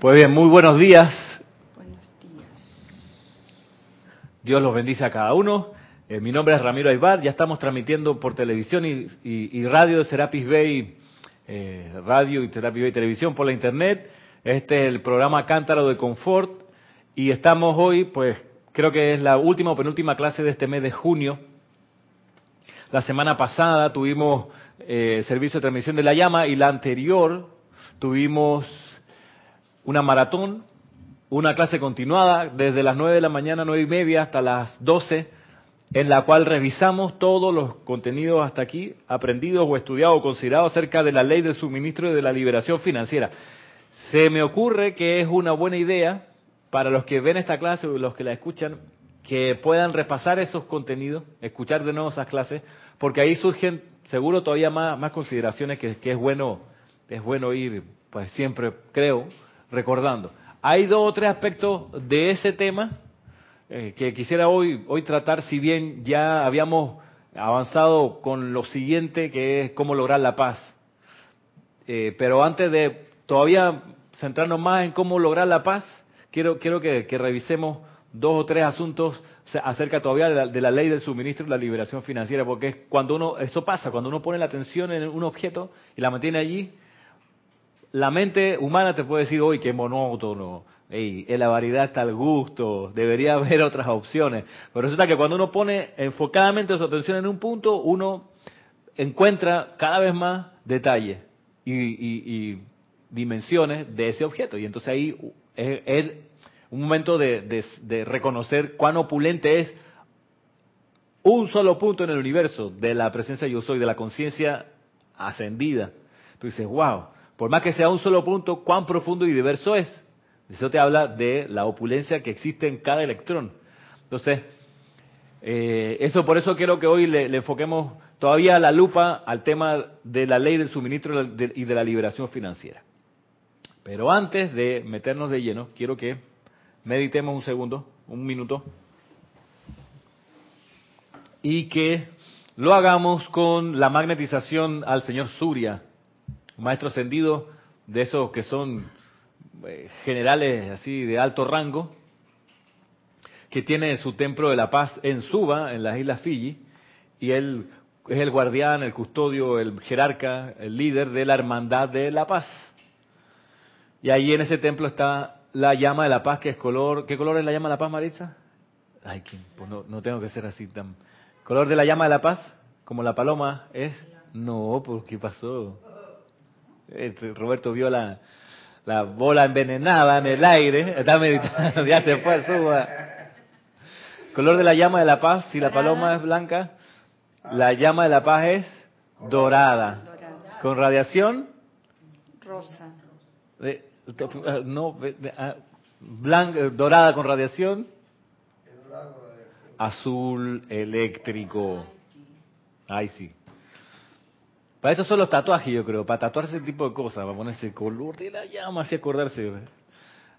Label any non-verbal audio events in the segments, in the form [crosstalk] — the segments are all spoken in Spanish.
Pues bien, muy buenos días. Buenos días. Dios los bendice a cada uno. Eh, mi nombre es Ramiro Aybar. Ya estamos transmitiendo por televisión y, y- y radio de Serapis Bay, eh, radio y Serapis Bay Televisión por la internet. Este es el programa Cántaro de Confort. Y estamos hoy, pues creo que es la última o penúltima clase de este mes de junio. La semana pasada tuvimos eh, servicio de transmisión de la llama y la anterior tuvimos una maratón, una clase continuada desde las 9 de la mañana, nueve y media hasta las 12, en la cual revisamos todos los contenidos hasta aquí aprendidos o estudiados o considerados acerca de la ley del suministro y de la liberación financiera. Se me ocurre que es una buena idea para los que ven esta clase o los que la escuchan, que puedan repasar esos contenidos, escuchar de nuevo esas clases, porque ahí surgen seguro todavía más, más consideraciones que, que es bueno es bueno ir, pues siempre creo, recordando. Hay dos o tres aspectos de ese tema eh, que quisiera hoy, hoy tratar, si bien ya habíamos avanzado con lo siguiente, que es cómo lograr la paz. Eh, pero antes de todavía centrarnos más en cómo lograr la paz, quiero, quiero que, revisemos dos o tres asuntos acerca todavía de la, de la, ley del suministro y la liberación financiera, porque es cuando uno, eso pasa, cuando uno pone la atención en un objeto y la mantiene allí, la mente humana te puede decir, hoy qué monótono, ey, en la variedad está el gusto, debería [laughs] haber otras opciones. Pero resulta que cuando uno pone enfocadamente su atención en un punto, uno encuentra cada vez más detalles y, y, y dimensiones de ese objeto. Y entonces ahí es, un momento de, de, de, reconocer cuán opulente es un solo punto en el universo de la presencia yo soy, de la conciencia ascendida. Tú dices, wow, por más que sea un solo punto, cuán profundo y diverso es. Eso te habla de la opulencia que existe en cada electrón. Entonces, eh, eso por eso quiero que hoy le, enfoquemos todavía la lupa al tema de la ley del suministro y de la liberación financiera. Pero antes de meternos de lleno, quiero que meditemos un segundo, un minuto, y que lo hagamos con la magnetización al señor Surya, maestro ascendido de esos que son eh, generales así de alto rango, que tiene su templo de la paz en Suba, en las islas Fiji, y él es el guardián, el custodio, el jerarca, el líder de la hermandad de la paz. Y ahí en ese templo está la llama de la paz, que es color. ¿Qué color es la llama de la paz, Maritza? Ay, pues no, no tengo que ser así tan. ¿Color de la llama de la paz? Como la paloma es. No, ¿por qué pasó? Este, Roberto vio la, la bola envenenada en el aire. Está meditando, [laughs] ya se fue suba. Color de la llama de la paz, si la paloma es blanca, la llama de la paz es dorada. Con radiación. Rosa. Eh, no, blanca, dorada con radiación, azul eléctrico. Ay, sí. Para eso son los tatuajes, yo creo, para tatuarse ese tipo de cosas, para ponerse el color de la llama, así acordarse.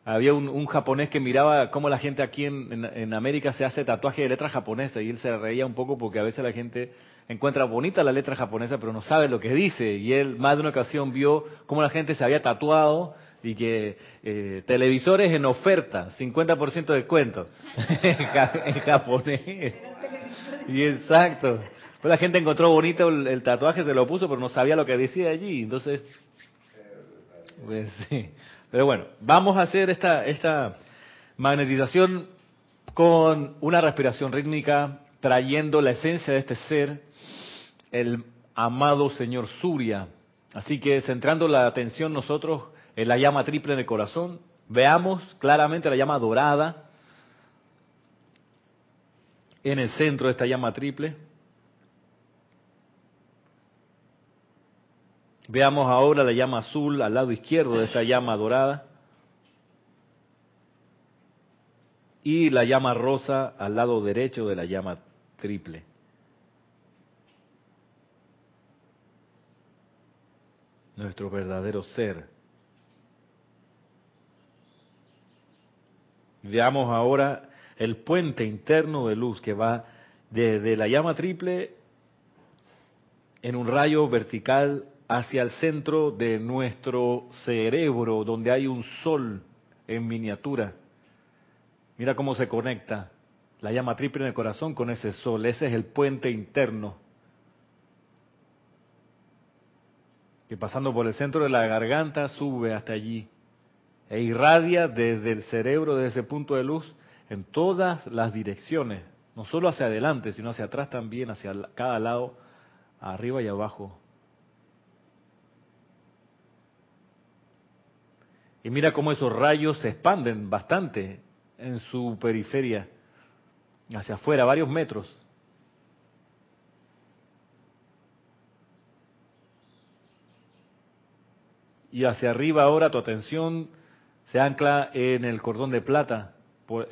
Había un, un, japonés que miraba cómo la gente aquí en, en, en América se hace tatuaje de letras japonesas y él se reía un poco porque a veces la gente encuentra bonita la letra japonesa pero no sabe lo que dice y él más de una ocasión vio cómo la gente se había tatuado y que eh, televisores en oferta, 50% de descuento [laughs] en japonés. Y exacto. Pues la gente encontró bonito el, tatuaje, se lo puso, pero no sabía lo que decía allí. Entonces, pues sí. Pero bueno, vamos a hacer esta, esta magnetización con una respiración rítmica, trayendo la esencia de este ser, el amado Señor Surya. Así que centrando la atención nosotros en la llama triple en el corazón, veamos claramente la llama dorada en el centro de esta llama triple. Veamos ahora la llama azul al lado izquierdo de esta llama dorada. Y la llama rosa al lado derecho de la llama triple. Nuestro verdadero ser. Veamos ahora el puente interno de luz que va desde la llama triple en un rayo vertical hacia el centro de nuestro cerebro, donde hay un sol en miniatura. Mira cómo se conecta la llama triple en el corazón con ese sol. Ese es el puente interno. Que pasando por el centro de la garganta sube hasta allí e irradia desde el cerebro, desde ese punto de luz, en todas las direcciones, no solo hacia adelante, sino hacia atrás también, hacia cada lado, arriba y abajo. Y mira cómo esos rayos se expanden bastante en su periferia, hacia afuera, varios metros. Y hacia arriba ahora tu atención se ancla en el cordón de plata, por,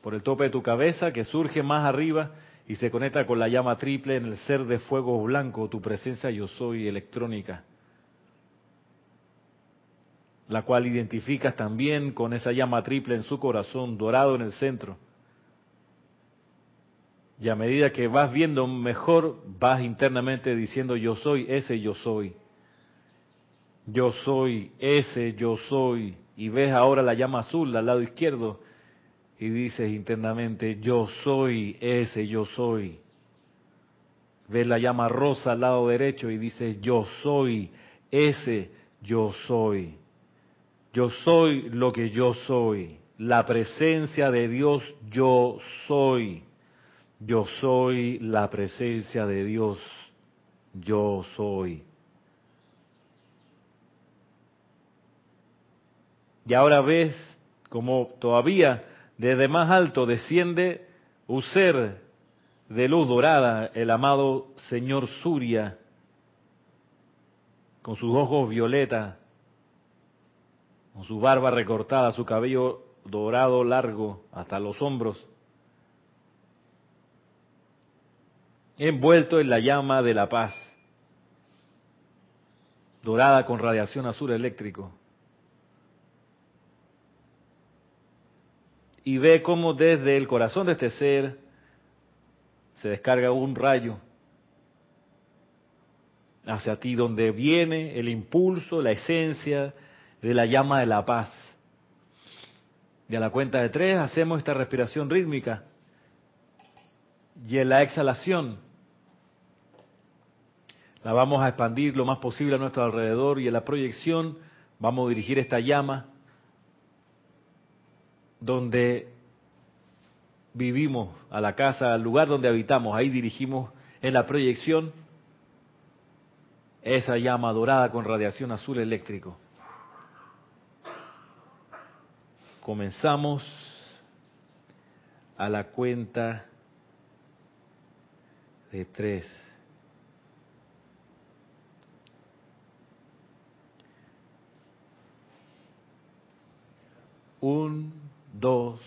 por el tope de tu cabeza, que surge más arriba y se conecta con la llama triple en el ser de fuego blanco, tu presencia yo soy electrónica, la cual identificas también con esa llama triple en su corazón, dorado en el centro. Y a medida que vas viendo mejor, vas internamente diciendo yo soy ese yo soy yo soy, ese yo soy, y ves ahora la llama azul al lado izquierdo y dices internamente, yo soy, ese yo soy. Ves la llama rosa al lado derecho y dices, yo soy, ese yo soy. Yo soy lo que yo soy. La presencia de Dios, yo soy. Yo soy la presencia de Dios, yo soy. Y ahora ves como todavía desde más alto desciende un ser de luz dorada, el amado señor Surya, con sus ojos violeta, con su barba recortada, su cabello dorado largo hasta los hombros, envuelto en la llama de la paz, dorada con radiación azul eléctrico. y ve cómo desde el corazón de este ser se descarga un rayo hacia ti, donde viene el impulso, la esencia de la llama de la paz. Y a la cuenta de tres hacemos esta respiración rítmica. Y en la exhalación la vamos a expandir lo más posible a nuestro alrededor y en la proyección vamos a dirigir esta llama donde vivimos, a la casa, al lugar donde habitamos, ahí dirigimos en la proyección esa llama dorada con radiación azul eléctrico. Comenzamos a la cuenta de tres. Un, dos,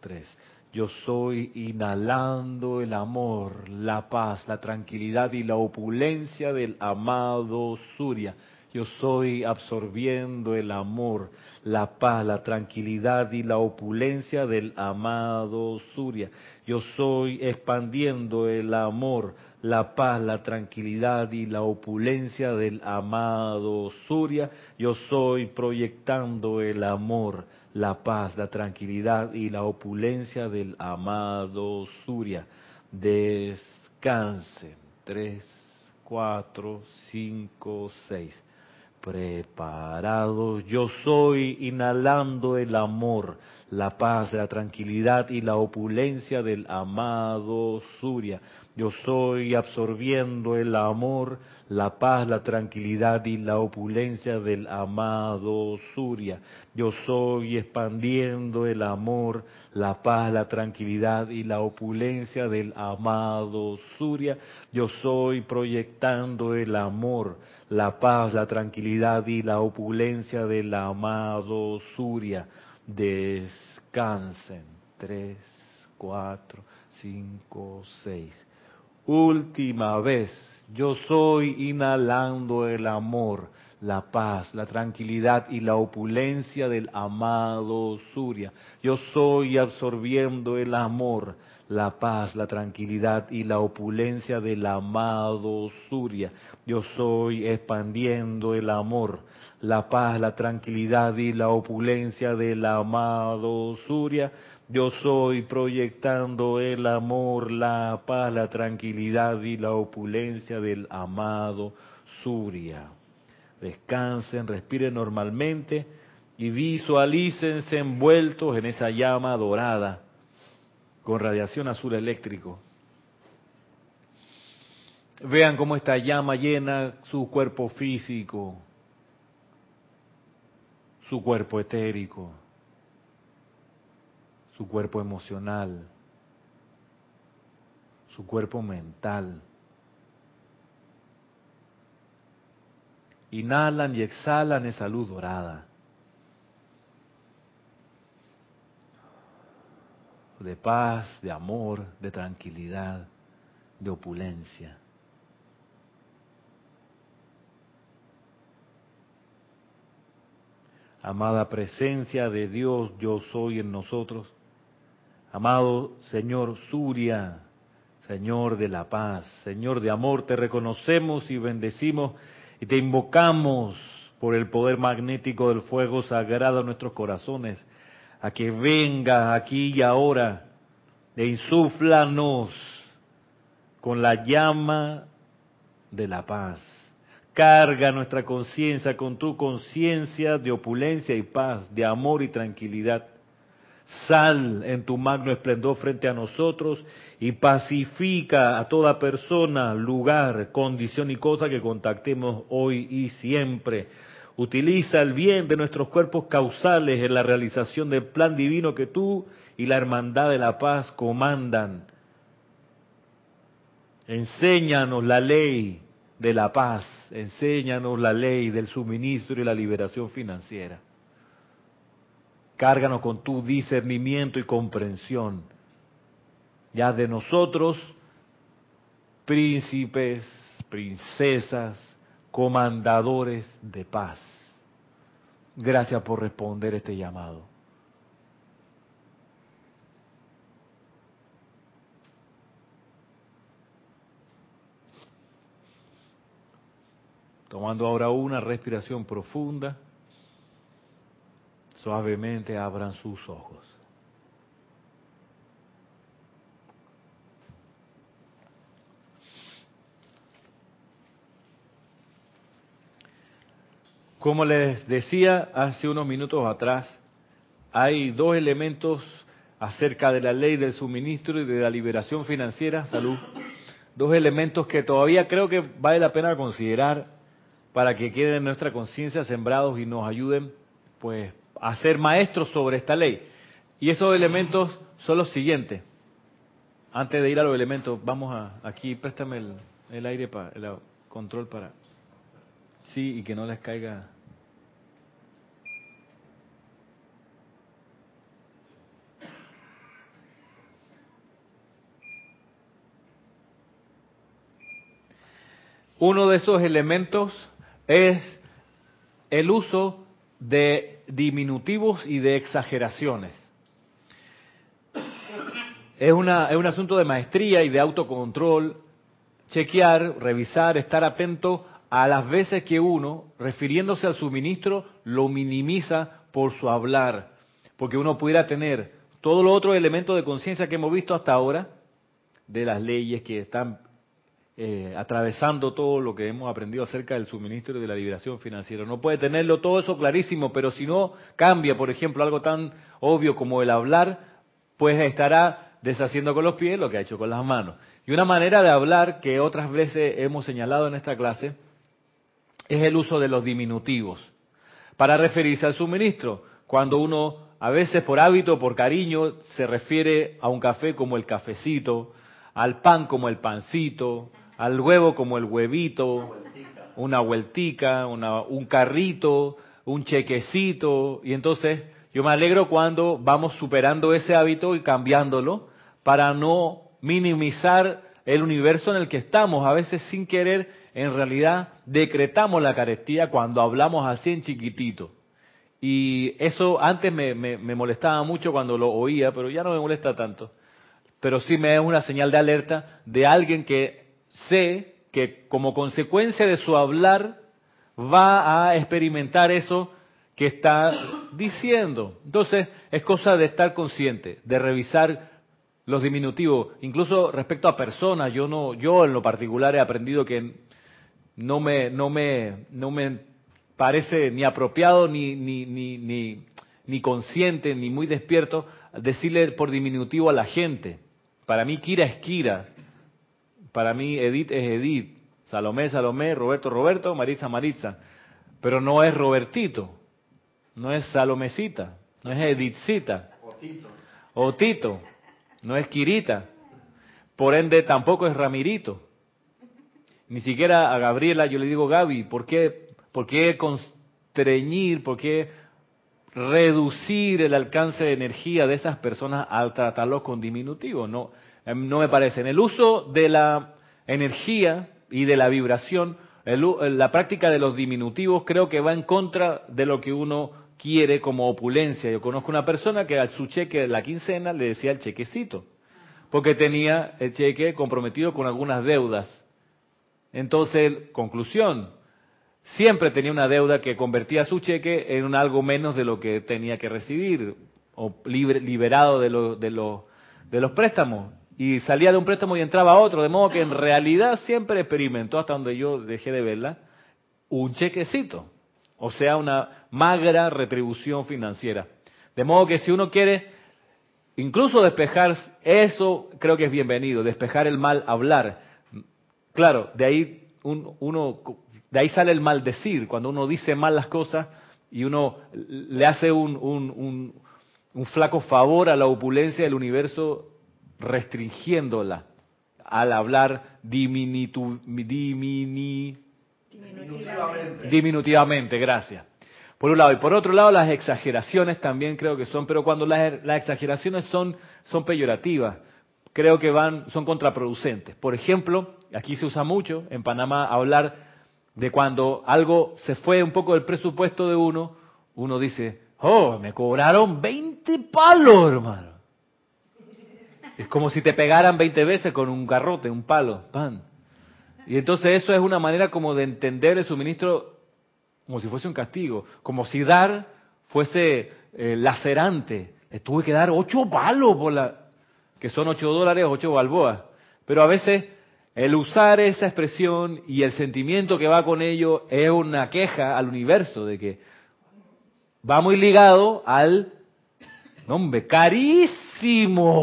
tres. Yo soy inhalando el amor, la paz, la tranquilidad y la opulencia del amado Surya. Yo soy absorbiendo el amor, la paz, la tranquilidad y la opulencia del amado Surya. Yo soy expandiendo el amor, la paz, la tranquilidad y la opulencia del amado Surya. Yo soy proyectando el amor, la paz, la tranquilidad y la opulencia del amado Surya. Descansen. Tres, cuatro, cinco, seis. Preparados. Yo soy inhalando el amor, la paz, la tranquilidad y la opulencia del amado Surya. Yo soy absorbiendo el amor, la paz, la tranquilidad y la opulencia del amado Surya. Yo soy expandiendo el amor, la paz, la tranquilidad y la opulencia del amado Surya. Yo soy proyectando el amor, la paz, la tranquilidad y la opulencia del amado Surya. Descansen. Tres, cuatro, cinco, seis última vez. Yo soy inhalando el amor, la paz, la tranquilidad y la opulencia del amado Surya. Yo soy absorbiendo el amor, la paz, la tranquilidad y la opulencia del amado Surya. Yo soy expandiendo el amor, la paz, la tranquilidad y la opulencia del amado Surya. Yo soy proyectando el amor, la paz, la tranquilidad y la opulencia del amado Surya. Descansen, respiren normalmente y visualícense envueltos en esa llama dorada con radiación azul eléctrico. Vean cómo esta llama llena su cuerpo físico, su cuerpo etérico, su cuerpo emocional, su cuerpo mental. Inhalan y exhalan esa luz dorada. de paz, de amor, de tranquilidad, de opulencia. Amada presencia de Dios, yo soy en nosotros. Amado Señor Suria, Señor de la paz, Señor de amor, te reconocemos y bendecimos y te invocamos por el poder magnético del fuego sagrado en nuestros corazones a que venga aquí y ahora e insúflanos con la llama de la paz. Carga nuestra conciencia con tu conciencia de opulencia y paz, de amor y tranquilidad. Sal en tu magno esplendor frente a nosotros y pacifica a toda persona, lugar, condición y cosa que contactemos hoy y siempre Utiliza el bien de nuestros cuerpos causales en la realización del plan divino que tú y la hermandad de la paz comandan. Enséñanos la ley de la paz, enséñanos la ley del suministro y la liberación financiera. Cárganos con tu discernimiento y comprensión. Ya de nosotros, príncipes, princesas, comandadores de paz. Gracias por responder este llamado. Tomando ahora una respiración profunda, suavemente abran sus ojos. Como les decía hace unos minutos atrás, hay dos elementos acerca de la ley del suministro y de la liberación financiera, salud, dos elementos que todavía creo que vale la pena considerar para que queden en nuestra conciencia sembrados y nos ayuden pues a ser maestros sobre esta ley. Y esos elementos son los siguientes. Antes de ir a los elementos, vamos a aquí, préstame el, el aire para el control para sí y que no les caiga Uno de esos elementos es el uso de diminutivos y de exageraciones. Es, un asunto de maestría y de autocontrol, chequear, revisar, estar atento a las veces que uno, refiriéndose al suministro, lo minimiza por su hablar, porque uno pudiera tener todos los otros elementos de conciencia que hemos visto hasta ahora, de las leyes que están eh, atravesando todo lo que hemos aprendido acerca del suministro y de la liberación financiera. No puede tenerlo todo eso clarísimo, pero si no cambia, por ejemplo, algo tan obvio como el hablar, pues estará deshaciendo con los pies lo que ha hecho con las manos. Y una manera de hablar que otras veces hemos señalado en esta clase es el uso de los diminutivos para referirse al suministro. Cuando uno, a veces por hábito, por cariño, se refiere a un café como el cafecito, al pan como el pancito, al huevo como el huevito, una vueltica, una, un carrito, un chequecito, y entonces yo me alegro cuando vamos superando ese hábito y cambiándolo para no minimizar el universo en el que estamos. A veces sin querer, en realidad, decretamos la carestía cuando hablamos así en chiquitito. Y eso antes me, me molestaba mucho cuando lo oía, pero ya no me molesta tanto. pero sí me es una señal de alerta de alguien que sé que como consecuencia de su hablar va a experimentar eso que está diciendo. Entonces, es cosa de estar consciente, de revisar los diminutivos, incluso respecto a personas, yo no yo en lo particular he aprendido que no me no me no me parece ni apropiado ni ni ni ni, ni consciente ni muy despierto decirle por diminutivo a la gente. Para mí Kira es Kira. Para mí Edith es Edith. Salomé, Salomé, Roberto, Roberto, Maritza, Maritza. Pero no es Robertito, no es Salomecita, no es Edithcita. O Tito. O Tito, no es Kirita. Por ende tampoco es Ramirito. Ni siquiera a Gabriela yo le digo Gaby. ¿Por qué, por qué constreñir, por qué reducir el alcance de energía de esas personas al tratarlos con diminutivo? No, no me parece. En el uso de la energía y de la vibración, la práctica de los diminutivos creo que va en contra de lo que uno quiere como opulencia. Yo conozco una persona que a su cheque de la quincena le decía el chequecito, porque tenía el cheque comprometido con algunas deudas. Entonces, conclusión, siempre tenía una deuda que convertía su cheque en algo menos de lo que tenía que recibir, o liberado de, de, de los préstamos y salía de un préstamo y entraba a otro, de modo que en realidad siempre experimentó, hasta donde yo dejé de verla, un chequecito, o sea, una magra retribución financiera. De modo que si uno quiere incluso despejar eso, creo que es bienvenido, despejar el mal hablar. Claro, de ahí uno, de ahí sale el maldecir, cuando uno dice mal las cosas y uno le hace un, un, un flaco favor a la opulencia del universo restringiéndola al hablar diminitu, dimini, diminutivamente. diminutivamente, gracias. Por un lado. Y por otro lado, las exageraciones también creo que son, pero cuando las, las exageraciones son, son peyorativas, creo que van, son contraproducentes. Por ejemplo, aquí se usa mucho en Panamá hablar de cuando algo se fue un poco del presupuesto de uno, uno dice, oh, me cobraron 20 palos, hermano. Es como si te pegaran 20 veces con un garrote, un palo, pan. Y entonces eso es una manera como de entender el suministro como si fuese un castigo, como si dar fuese eh, lacerante. Le tuve que dar ocho palos por la, que son ocho dólares, ocho balboas. Pero a veces el usar esa expresión y el sentimiento que va con ello es una queja al universo de que va muy ligado al nombre carísimo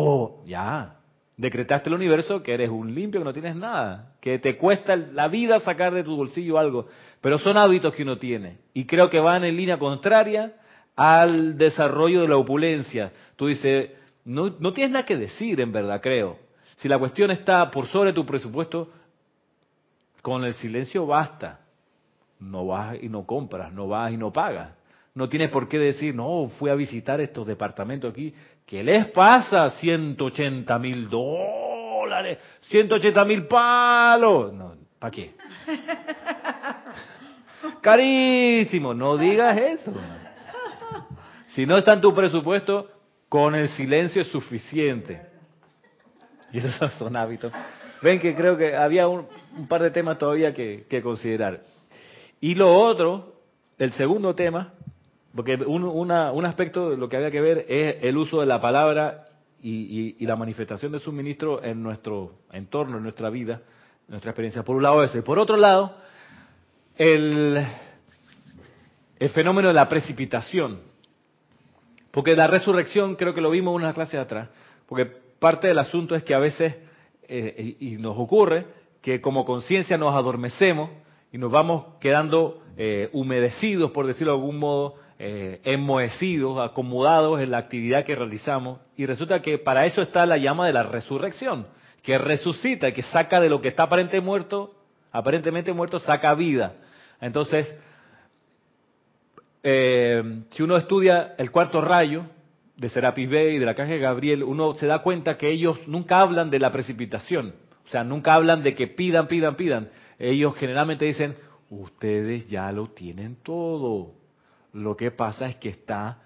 ya, decretaste el universo que eres un limpio, que no tienes nada, que te cuesta la vida sacar de tu bolsillo algo. Pero son hábitos que uno tiene y creo que van en línea contraria al desarrollo de la opulencia. Tú dices, no, no tienes nada que decir en verdad, creo. Si la cuestión está por sobre tu presupuesto, con el silencio basta. No vas y no compras, no vas y no pagas. No tienes por qué decir, no, fui a visitar estos departamentos aquí ¿Qué les pasa? 180 mil dólares, 180 mil palos. No, ¿Para qué? [laughs] Carísimo, no digas eso. Si no está en tu presupuesto, con el silencio es suficiente. Y esos son hábitos. Ven que creo que había un, par de temas todavía que considerar. Y lo otro, el segundo tema, porque un, un aspecto de lo que había que ver es el uso de la palabra y, la manifestación de suministro en nuestro entorno, en nuestra vida, en nuestra experiencia. Por un lado ese. Por otro lado, el, fenómeno de la precipitación. Porque la resurrección, creo que lo vimos en una clase atrás, porque parte del asunto es que a veces, eh, y nos ocurre, que como conciencia nos adormecemos y nos vamos quedando eh, humedecidos, por decirlo de algún modo, eh, enmohecidos, acomodados en la actividad que realizamos. Y resulta que para eso está la llama de la resurrección, que resucita, que saca de lo que está aparentemente muerto, aparentemente muerto, saca vida. Entonces, eh, si uno estudia el cuarto rayo de Serapis Bey y de la caja de Gabriel, uno se da cuenta que ellos nunca hablan de la precipitación. O sea, nunca hablan de que pidan, pidan, pidan. Ellos generalmente dicen, ustedes ya lo tienen todo. Lo que pasa es que está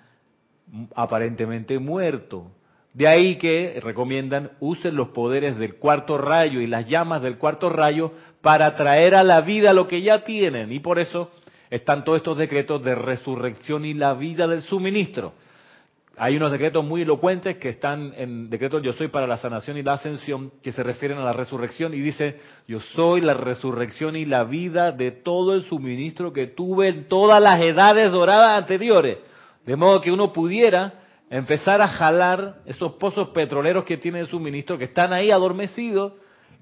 aparentemente muerto. De ahí que recomiendan usen los poderes del cuarto rayo y las llamas del cuarto rayo para traer a la vida lo que ya tienen. Y por eso están todos estos decretos de resurrección y la vida del suministro. Hay unos decretos muy elocuentes que están en decretos Yo soy para la sanación y la ascensión, que se refieren a la resurrección y dice, yo soy la resurrección y la vida de todo el suministro que tuve en todas las edades doradas anteriores. De modo que uno pudiera empezar a jalar esos pozos petroleros que tiene el suministro, que están ahí adormecidos,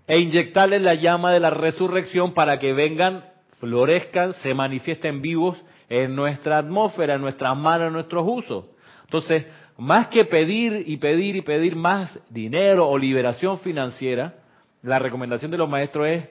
e inyectarles la llama de la resurrección para que vengan, florezcan, se manifiesten vivos en nuestra atmósfera, en nuestras manos, en nuestros usos. Entonces, más que pedir y pedir y pedir más dinero o liberación financiera, la recomendación de los maestros es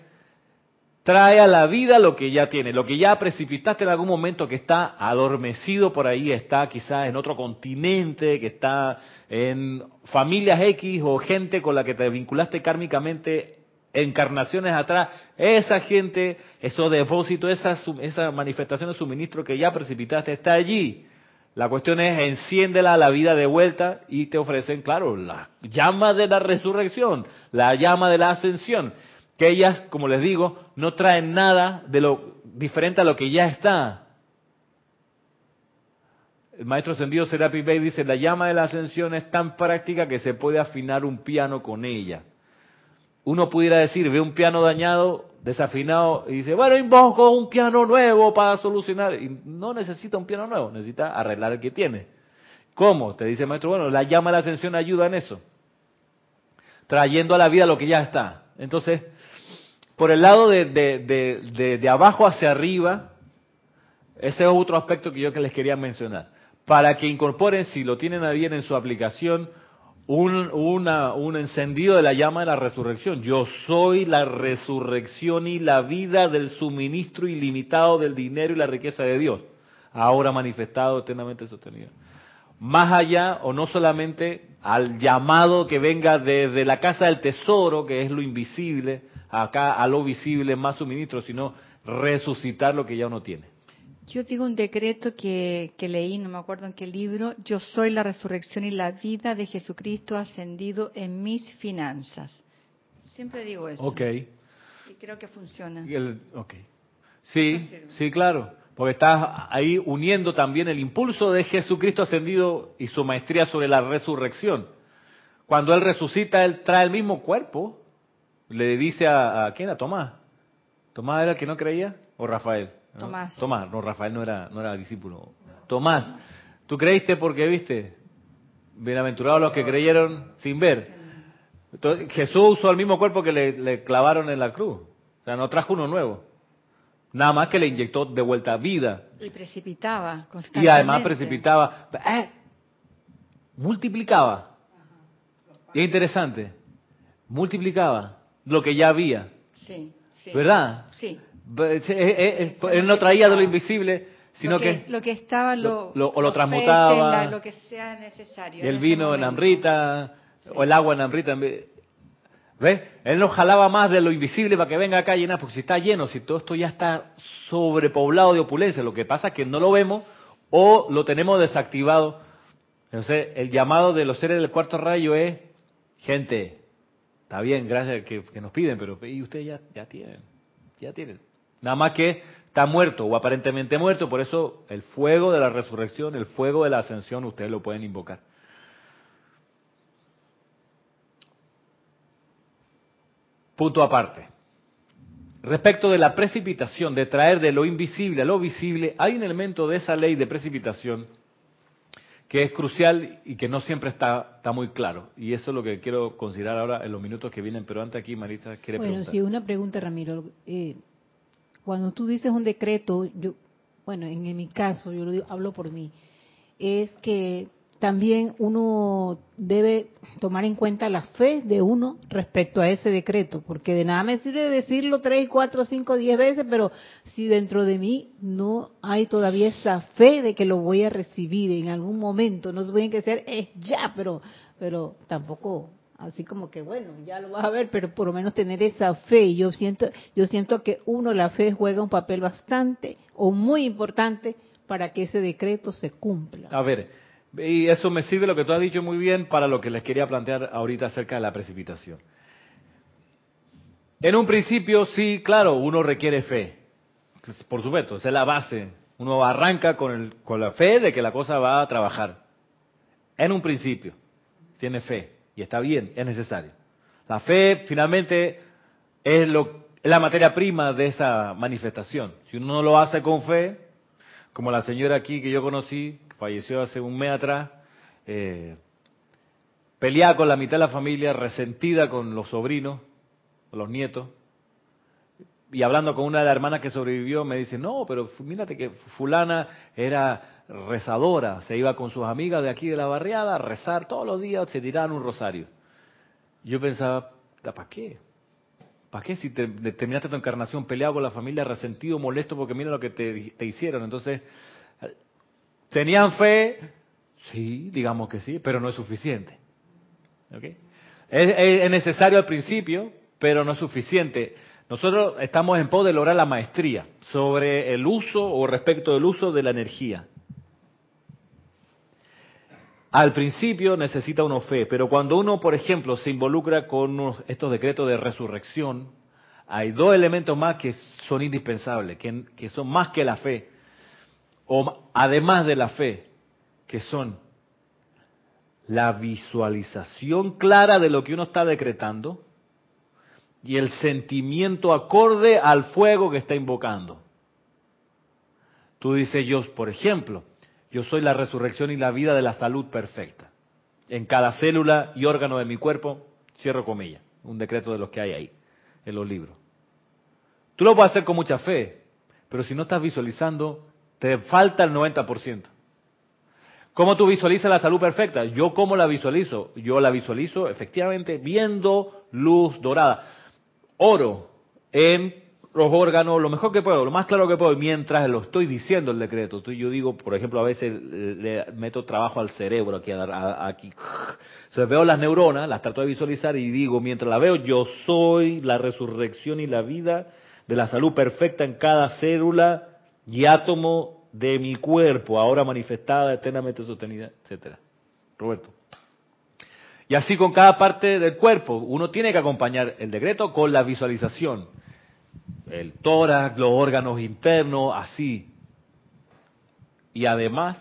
trae a la vida lo que ya tiene, lo que ya precipitaste en algún momento que está adormecido por ahí, está quizás en otro continente, que está en familias X o gente con la que te vinculaste kármicamente encarnaciones atrás, esa gente, esos depósitos, esa, esa manifestación de suministro que ya precipitaste está allí. La cuestión es, enciéndela a la vida de vuelta y te ofrecen, claro, la llama de la resurrección, la llama de la ascensión, que ellas, como les digo, no traen nada de lo diferente a lo que ya está. El maestro ascendido Serapi Bey dice, la llama de la ascensión es tan práctica que se puede afinar un piano con ella. Uno pudiera decir, ve un piano dañado, desafinado y dice, bueno, invoco un piano nuevo para solucionar. Y no necesita un piano nuevo, necesita arreglar el que tiene. ¿Cómo? Te dice el maestro, bueno, la llama de la ascensión ayuda en eso. Trayendo a la vida lo que ya está. Entonces, por el lado de, de, de abajo hacia arriba, ese es otro aspecto que yo que les quería mencionar. Para que incorporen, si lo tienen a bien en su aplicación, un, una, un encendido de la llama de la resurrección. Yo soy la resurrección y la vida del suministro ilimitado del dinero y la riqueza de Dios, ahora manifestado eternamente sostenido. Más allá, o no solamente al llamado que venga desde la casa del tesoro, que es lo invisible, acá a lo visible, más suministro, sino resucitar lo que ya uno tiene. Yo digo un decreto que, leí, no me acuerdo en qué libro, yo soy la resurrección y la vida de Jesucristo ascendido en mis finanzas. Siempre digo eso. Ok. Y creo que funciona. ok. Sí, sí, claro. Porque estás ahí uniendo también el impulso de Jesucristo ascendido y su maestría sobre la resurrección. Cuando Él resucita, Él trae el mismo cuerpo. Le dice a, a ¿quién? A Tomás. ¿Tomás era el que no creía? ¿O Rafael? Tomás. Tomás, no, Rafael no era, no era discípulo. Tomás, ¿tú creíste porque viste? Bienaventurados los que creyeron sin ver. Jesús usó el mismo cuerpo que le, clavaron en la cruz. O sea, no trajo uno nuevo. Nada más que le inyectó de vuelta vida. Y precipitaba constantemente. Y además precipitaba. Eh, multiplicaba. Y es interesante. Multiplicaba lo que ya había. Sí, sí. ¿Verdad? Sí. Él no traía de lo invisible, sino que, lo que estaba lo, o lo transmutaba. lo que sea necesario. El vino en amrita, o el agua en amrita. ¿Ves? Él no jalaba más de lo invisible para que venga acá a llenar, porque si está lleno, si todo esto ya está sobrepoblado de opulencia, lo que pasa es que no lo vemos o lo tenemos desactivado. Entonces, el llamado de los seres del cuarto rayo es, gente, está bien, gracias que, que nos piden, pero y ustedes ya, ya tienen, ya tienen. Nada más que está muerto o aparentemente muerto, por eso el fuego de la resurrección, el fuego de la ascensión, ustedes lo pueden invocar. Punto aparte. Respecto de la precipitación, de traer de lo invisible a lo visible, hay un elemento de esa ley de precipitación que es crucial y que no siempre está, está muy claro. Y eso es lo que quiero considerar ahora en los minutos que vienen. Pero antes aquí, Marita, quiere bueno, preguntar. sí, una pregunta, Ramiro. Eh, cuando tú dices un decreto, yo, bueno, en, mi caso, yo lo hablo por mí, es que también uno debe tomar en cuenta la fe de uno respecto a ese decreto, porque de nada me sirve decirlo tres, cuatro, cinco, diez veces, pero si dentro de mí no hay todavía esa fe de que lo voy a recibir en algún momento, no tiene que ser es ya, pero, pero tampoco así como que bueno, ya lo vas a ver, pero por lo menos tener esa fe. Yo siento, yo siento que uno, la fe juega un papel bastante o muy importante para que ese decreto se cumpla. A ver, Y eso me sirve lo que tú has dicho muy bien para lo que les quería plantear ahorita acerca de la precipitación. En un principio, sí, claro, uno requiere fe. Por supuesto, esa es la base. Uno arranca con, el, con la fe de que la cosa va a trabajar. En un principio, tiene fe. Y está bien, es necesario. La fe finalmente es, la materia prima de esa manifestación. Si uno no lo hace con fe, como la señora aquí que yo conocí, que falleció hace un mes atrás, eh, peleada con la mitad de la familia, resentida con los sobrinos, con los nietos, y hablando con una de las hermanas que sobrevivió, me dice, no, pero mírate que fulana era rezadora, se iba con sus amigas de aquí de la barriada a rezar todos los días, se tiraban un rosario. Yo pensaba, ¿para qué? ¿Para qué si te, terminaste tu encarnación peleado con la familia, resentido, molesto porque mira lo que te, hicieron? Entonces, ¿tenían fe? Sí, digamos que sí, pero no es suficiente. es necesario al principio, pero no es suficiente. Nosotros estamos en pos de lograr la maestría sobre el uso o respecto del uso de la energía. Al principio necesita uno fe, pero cuando uno, por ejemplo, se involucra con estos decretos de resurrección, hay dos elementos más que son indispensables, que, son más que la fe, o además de la fe, que son la visualización clara de lo que uno está decretando y el sentimiento acorde al fuego que está invocando. Tú dices, yo, por ejemplo, yo soy la resurrección y la vida de la salud perfecta. En cada célula y órgano de mi cuerpo, cierro comillas, un decreto de los que hay ahí, en los libros. Tú lo puedes hacer con mucha fe, pero si no estás visualizando, te falta el 90%. ¿Cómo tú visualizas la salud perfecta? Yo cómo la visualizo? Yo la visualizo efectivamente viendo luz dorada. Oro en los órganos lo mejor que puedo, lo más claro que puedo, mientras lo estoy diciendo el decreto. Tú, yo digo, por ejemplo, a veces le meto trabajo al cerebro aquí, aquí. Entonces veo las neuronas, las trato de visualizar y digo, mientras la veo, yo soy la resurrección y la vida de la salud perfecta en cada célula y átomo de mi cuerpo, ahora manifestada, eternamente sostenida, etcétera. Roberto. Y así con cada parte del cuerpo, uno tiene que acompañar el decreto con la visualización el tórax, los órganos internos, así. Y además,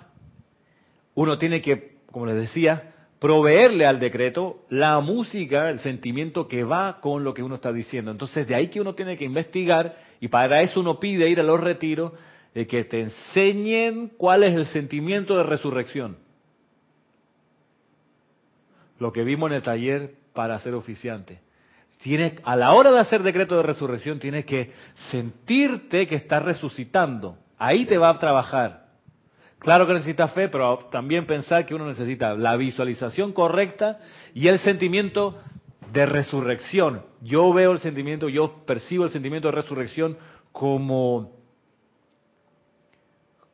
uno tiene que, como les decía, proveerle al decreto la música, el sentimiento que va con lo que uno está diciendo. Entonces, de ahí que uno tiene que investigar y para eso uno pide ir a los retiros de que te enseñen cuál es el sentimiento de resurrección. Lo que vimos en el taller para ser oficiante a la hora de hacer decreto de resurrección, tienes que sentirte que estás resucitando. Ahí te va a trabajar. Claro que necesitas fe, pero también pensar que uno necesita la visualización correcta y el sentimiento de resurrección. Yo veo el sentimiento, yo percibo el sentimiento de resurrección como,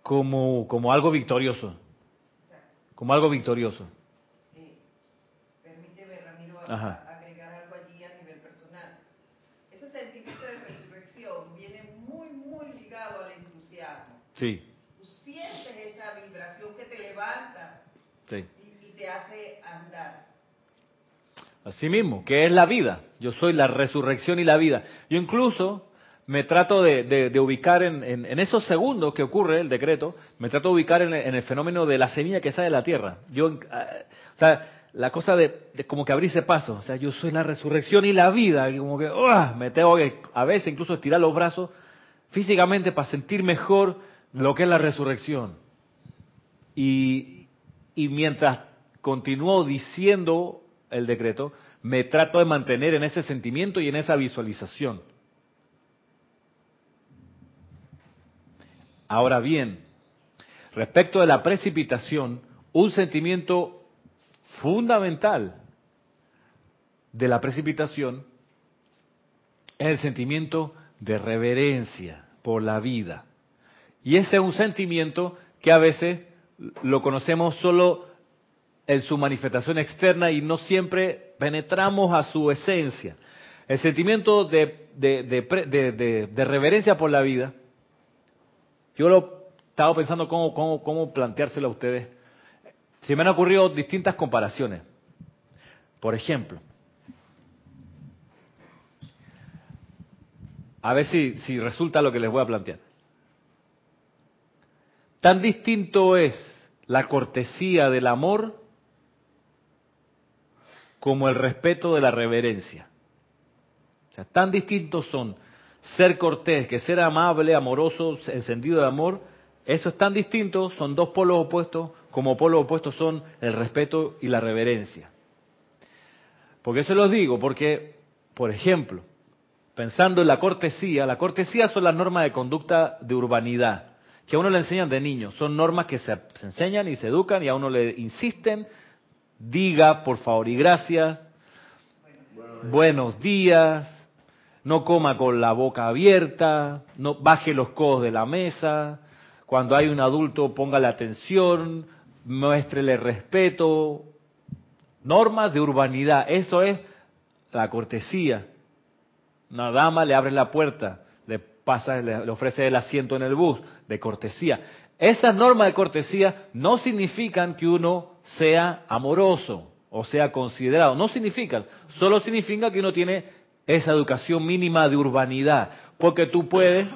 como, como algo victorioso. Como algo victorioso. permíteme, Ramiro, Ajá. Sí. Tú sientes esa vibración que te levanta y, te hace andar. Así mismo, que es la vida. Yo soy la resurrección y la vida. Yo incluso me trato de, ubicar en, esos segundos que ocurre el decreto, me trato de ubicar en, el fenómeno de la semilla que sale de la tierra. Yo, ah, o sea, la cosa de, como que abrirse paso, o sea, yo soy la resurrección y la vida, y como que me tengo que a veces incluso estirar los brazos físicamente para sentir mejor lo que es la resurrección. Y, mientras continúo diciendo el decreto, me trato de mantener en ese sentimiento y en esa visualización. Ahora bien, respecto de la precipitación, un sentimiento fundamental de la precipitación es el sentimiento de reverencia por la vida. Y ese es un sentimiento que a veces lo conocemos solo en su manifestación externa y no siempre penetramos a su esencia. El sentimiento de, reverencia por la vida, yo lo estaba pensando cómo, cómo, planteárselo a ustedes. se me han ocurrido distintas comparaciones. Por ejemplo, a ver si resulta lo que les voy a plantear. Tan distinto es la cortesía del amor como el respeto de la reverencia. O sea, tan distintos son ser cortés que ser amable, amoroso, encendido de amor. Eso es tan distinto, son dos polos opuestos, como polos opuestos son el respeto y la reverencia. Porque eso los digo, porque, por ejemplo, pensando en la cortesía, la cortesía son las normas de conducta de urbanidad que a uno le enseñan de niño. Son normas que se, enseñan y se educan y a uno le insisten, diga por favor y gracias, buenos días, no coma con la boca abierta, no baje los codos de la mesa, cuando hay un adulto póngale atención, muéstrele respeto, normas de urbanidad, eso es la cortesía. Una dama le abre la puerta, pasa, le, ofrece el asiento en el bus, de cortesía. Esas normas de cortesía no significan que uno sea amoroso o sea considerado, no significan, solo significa que uno tiene esa educación mínima de urbanidad, porque tú puedes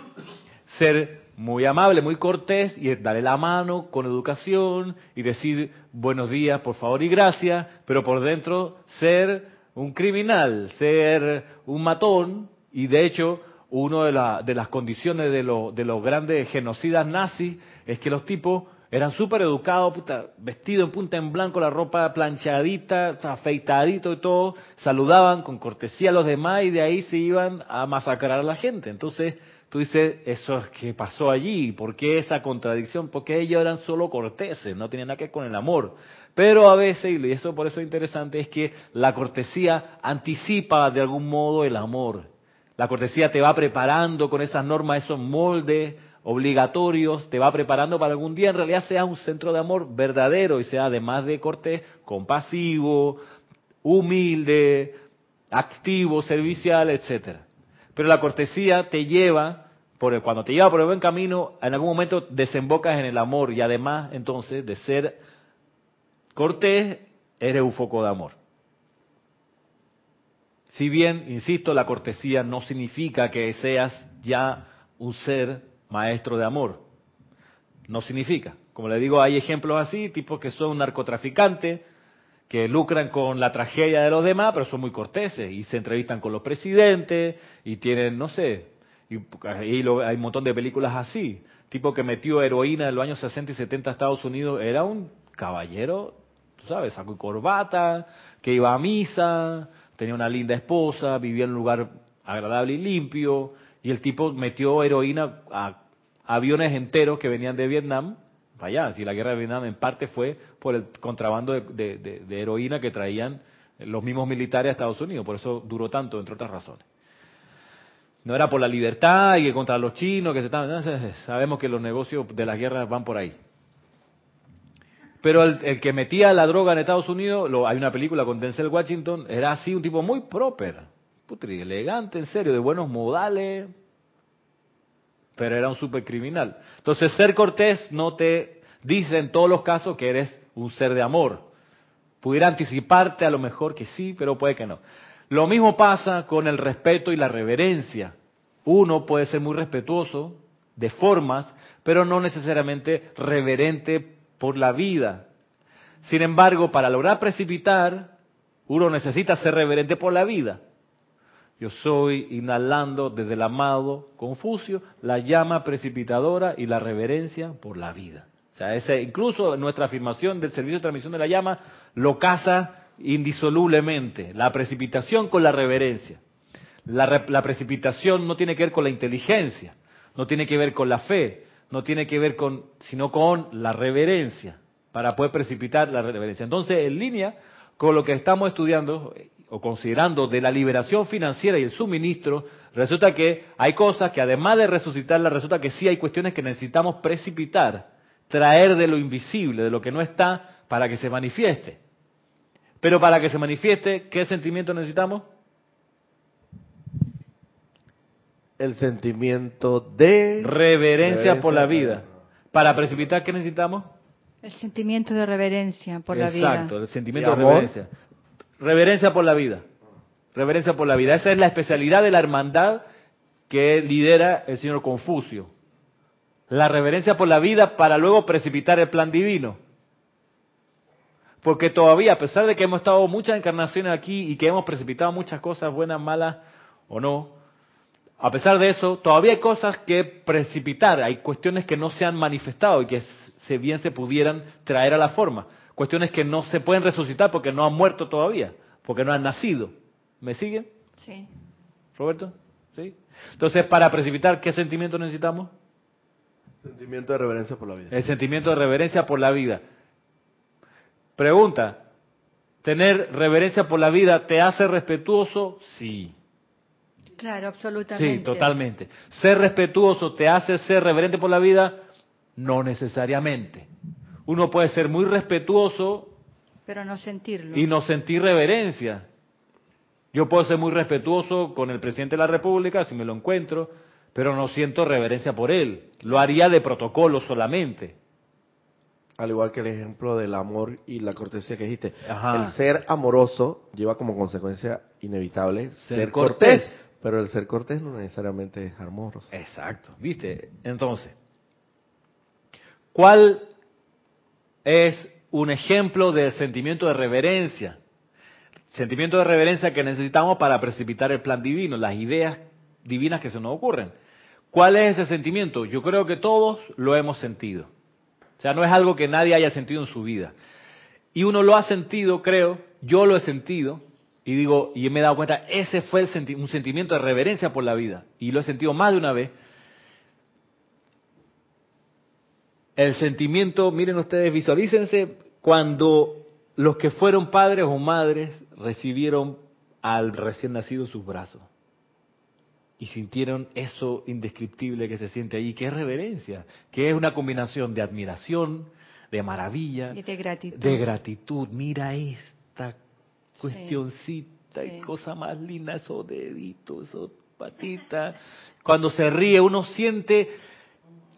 ser muy amable, muy cortés y darle la mano con educación y decir buenos días, por favor y gracias, pero por dentro ser un criminal, ser un matón y de hecho una de, las condiciones de, los grandes genocidas nazis es que los tipos eran súper educados, vestidos en punta en blanco, la ropa planchadita, afeitadito y todo, saludaban con cortesía a los demás y de ahí se iban a masacrar a la gente. Entonces tú dices, eso es que pasó allí, ¿por qué esa contradicción? Porque ellos eran solo corteses, no tenían nada que ver con el amor. Pero a veces, y eso por eso es interesante, es que la cortesía anticipa de algún modo el amor. La cortesía te va preparando con esas normas, esos moldes obligatorios, te va preparando para algún día en realidad sea un centro de amor verdadero y sea además de cortés, compasivo, humilde, activo, servicial, etcétera. Pero la cortesía te lleva, por cuando te lleva por el buen camino, en algún momento desembocas en el amor y además entonces de ser cortés, eres un foco de amor. Si bien, insisto, la cortesía no significa que seas ya un ser maestro de amor. No significa. Como le digo, hay ejemplos así, tipos que son narcotraficantes, que lucran con la tragedia de los demás, pero son muy corteses y se entrevistan con los presidentes y tienen, no sé, y, hay un montón de películas así. Tipo que metió heroína en los años 60 y 70 a Estados Unidos, era un caballero, tú sabes, saco y corbata, que iba a misa, tenía una linda esposa, vivía en un lugar agradable y limpio, y el tipo metió heroína a aviones enteros que venían de Vietnam, allá, si la guerra de Vietnam en parte fue por el contrabando de, heroína que traían los mismos militares a Estados Unidos, por eso duró tanto, entre otras razones. No era por la libertad y contra los chinos que se estaban... Sabemos que los negocios de las guerras van por ahí. Pero el, que metía la droga en Estados Unidos, lo, hay una película con Denzel Washington, era así un tipo muy proper, putri, elegante, en serio, de buenos modales, pero era un super criminal. Entonces, ser cortés no te dice en todos los casos que eres un ser de amor. Pudiera anticiparte a lo mejor que sí, pero puede que no. Lo mismo pasa con el respeto y la reverencia. Uno puede ser muy respetuoso de formas, pero no necesariamente reverente por la vida. Sin embargo, para lograr precipitar, uno necesita ser reverente por la vida. Yo soy inhalando desde el amado Confucio la llama precipitadora y la reverencia por la vida. O sea, ese, incluso nuestra afirmación del servicio de transmisión de la llama lo casa indisolublemente, la precipitación con la reverencia. La, la precipitación no tiene que ver con la inteligencia, no tiene que ver con la fe, no tiene que ver con, sino con la reverencia, para poder precipitar la reverencia. Entonces, en línea con lo que estamos estudiando o considerando de la liberación financiera y el suministro, resulta que hay cosas que además de resucitarla, resulta que sí hay cuestiones que necesitamos precipitar, traer de lo invisible, de lo que no está, para que se manifieste. Pero para que se manifieste, ¿qué sentimiento necesitamos? El sentimiento de reverencia, por la vida. Para precipitar, ¿qué necesitamos? El sentimiento de reverencia por la vida. Exacto, el sentimiento de reverencia. Reverencia por la vida. Reverencia por la vida. Esa es la especialidad de la hermandad que lidera el señor Confucio. La reverencia por la vida para luego precipitar el plan divino. Porque todavía, a pesar de que hemos estado muchas encarnaciones aquí y que hemos precipitado muchas cosas, buenas, malas o no, a pesar de eso, todavía hay cosas que precipitar, hay cuestiones que no se han manifestado y que se bien se pudieran traer a la forma. Cuestiones que no se pueden resucitar porque no han muerto todavía, porque no han nacido. ¿Me siguen? Sí. ¿Roberto? ¿Sí? Entonces, para precipitar, ¿qué sentimiento necesitamos? Sentimiento de reverencia por la vida. El sentimiento de reverencia por la vida. Pregunta, ¿tener reverencia por la vida te hace respetuoso? Sí. Claro, absolutamente. Sí, totalmente. ¿Ser respetuoso te hace ser reverente por la vida? No necesariamente. Uno puede ser muy respetuoso pero no sentirlo. Y no sentir reverencia. Yo puedo ser muy respetuoso con el presidente de la República si me lo encuentro, pero no siento reverencia por él. Lo haría de protocolo solamente. Al igual que el ejemplo del amor y la cortesía que dijiste. El ser amoroso lleva como consecuencia inevitable ser, cortés. Pero el ser cortés no necesariamente es amoroso. Exacto, ¿viste? Entonces, ¿cuál es un ejemplo del sentimiento de reverencia? Sentimiento de reverencia que necesitamos para precipitar el plan divino, las ideas divinas que se nos ocurren. ¿Cuál es ese sentimiento? Yo creo que todos lo hemos sentido. O sea, no es algo que nadie haya sentido en su vida. Y uno lo ha sentido, creo, yo lo he sentido, y digo, y me he dado cuenta, ese fue el un sentimiento de reverencia por la vida, y lo he sentido más de una vez. El sentimiento, miren ustedes, visualícense cuando los que fueron padres o madres recibieron al recién nacido en sus brazos y sintieron eso indescriptible que se siente ahí, que es reverencia, que es una combinación de admiración, de maravilla, y de gratitud. De gratitud. Mira esta cuestioncita y cosa más linda, esos deditos, esos patitas. [laughs] Cuando se ríe uno siente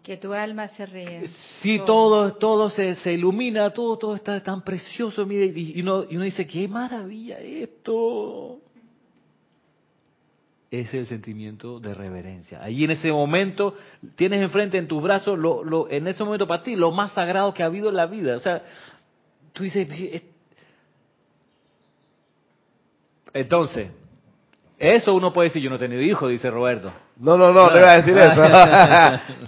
que tu alma se ríe. Sí, todo, todo se, se ilumina, todo, todo está tan precioso, mire, y uno, y uno dice, qué maravilla esto es el sentimiento de reverencia. Allí en ese momento tienes enfrente en tus brazos, lo, lo, en ese momento para ti, lo más sagrado que ha habido en la vida. O sea, tú dices, entonces, eso uno puede decir, yo no he tenido hijos, dice Roberto. No, no, no, no iba a decir eso.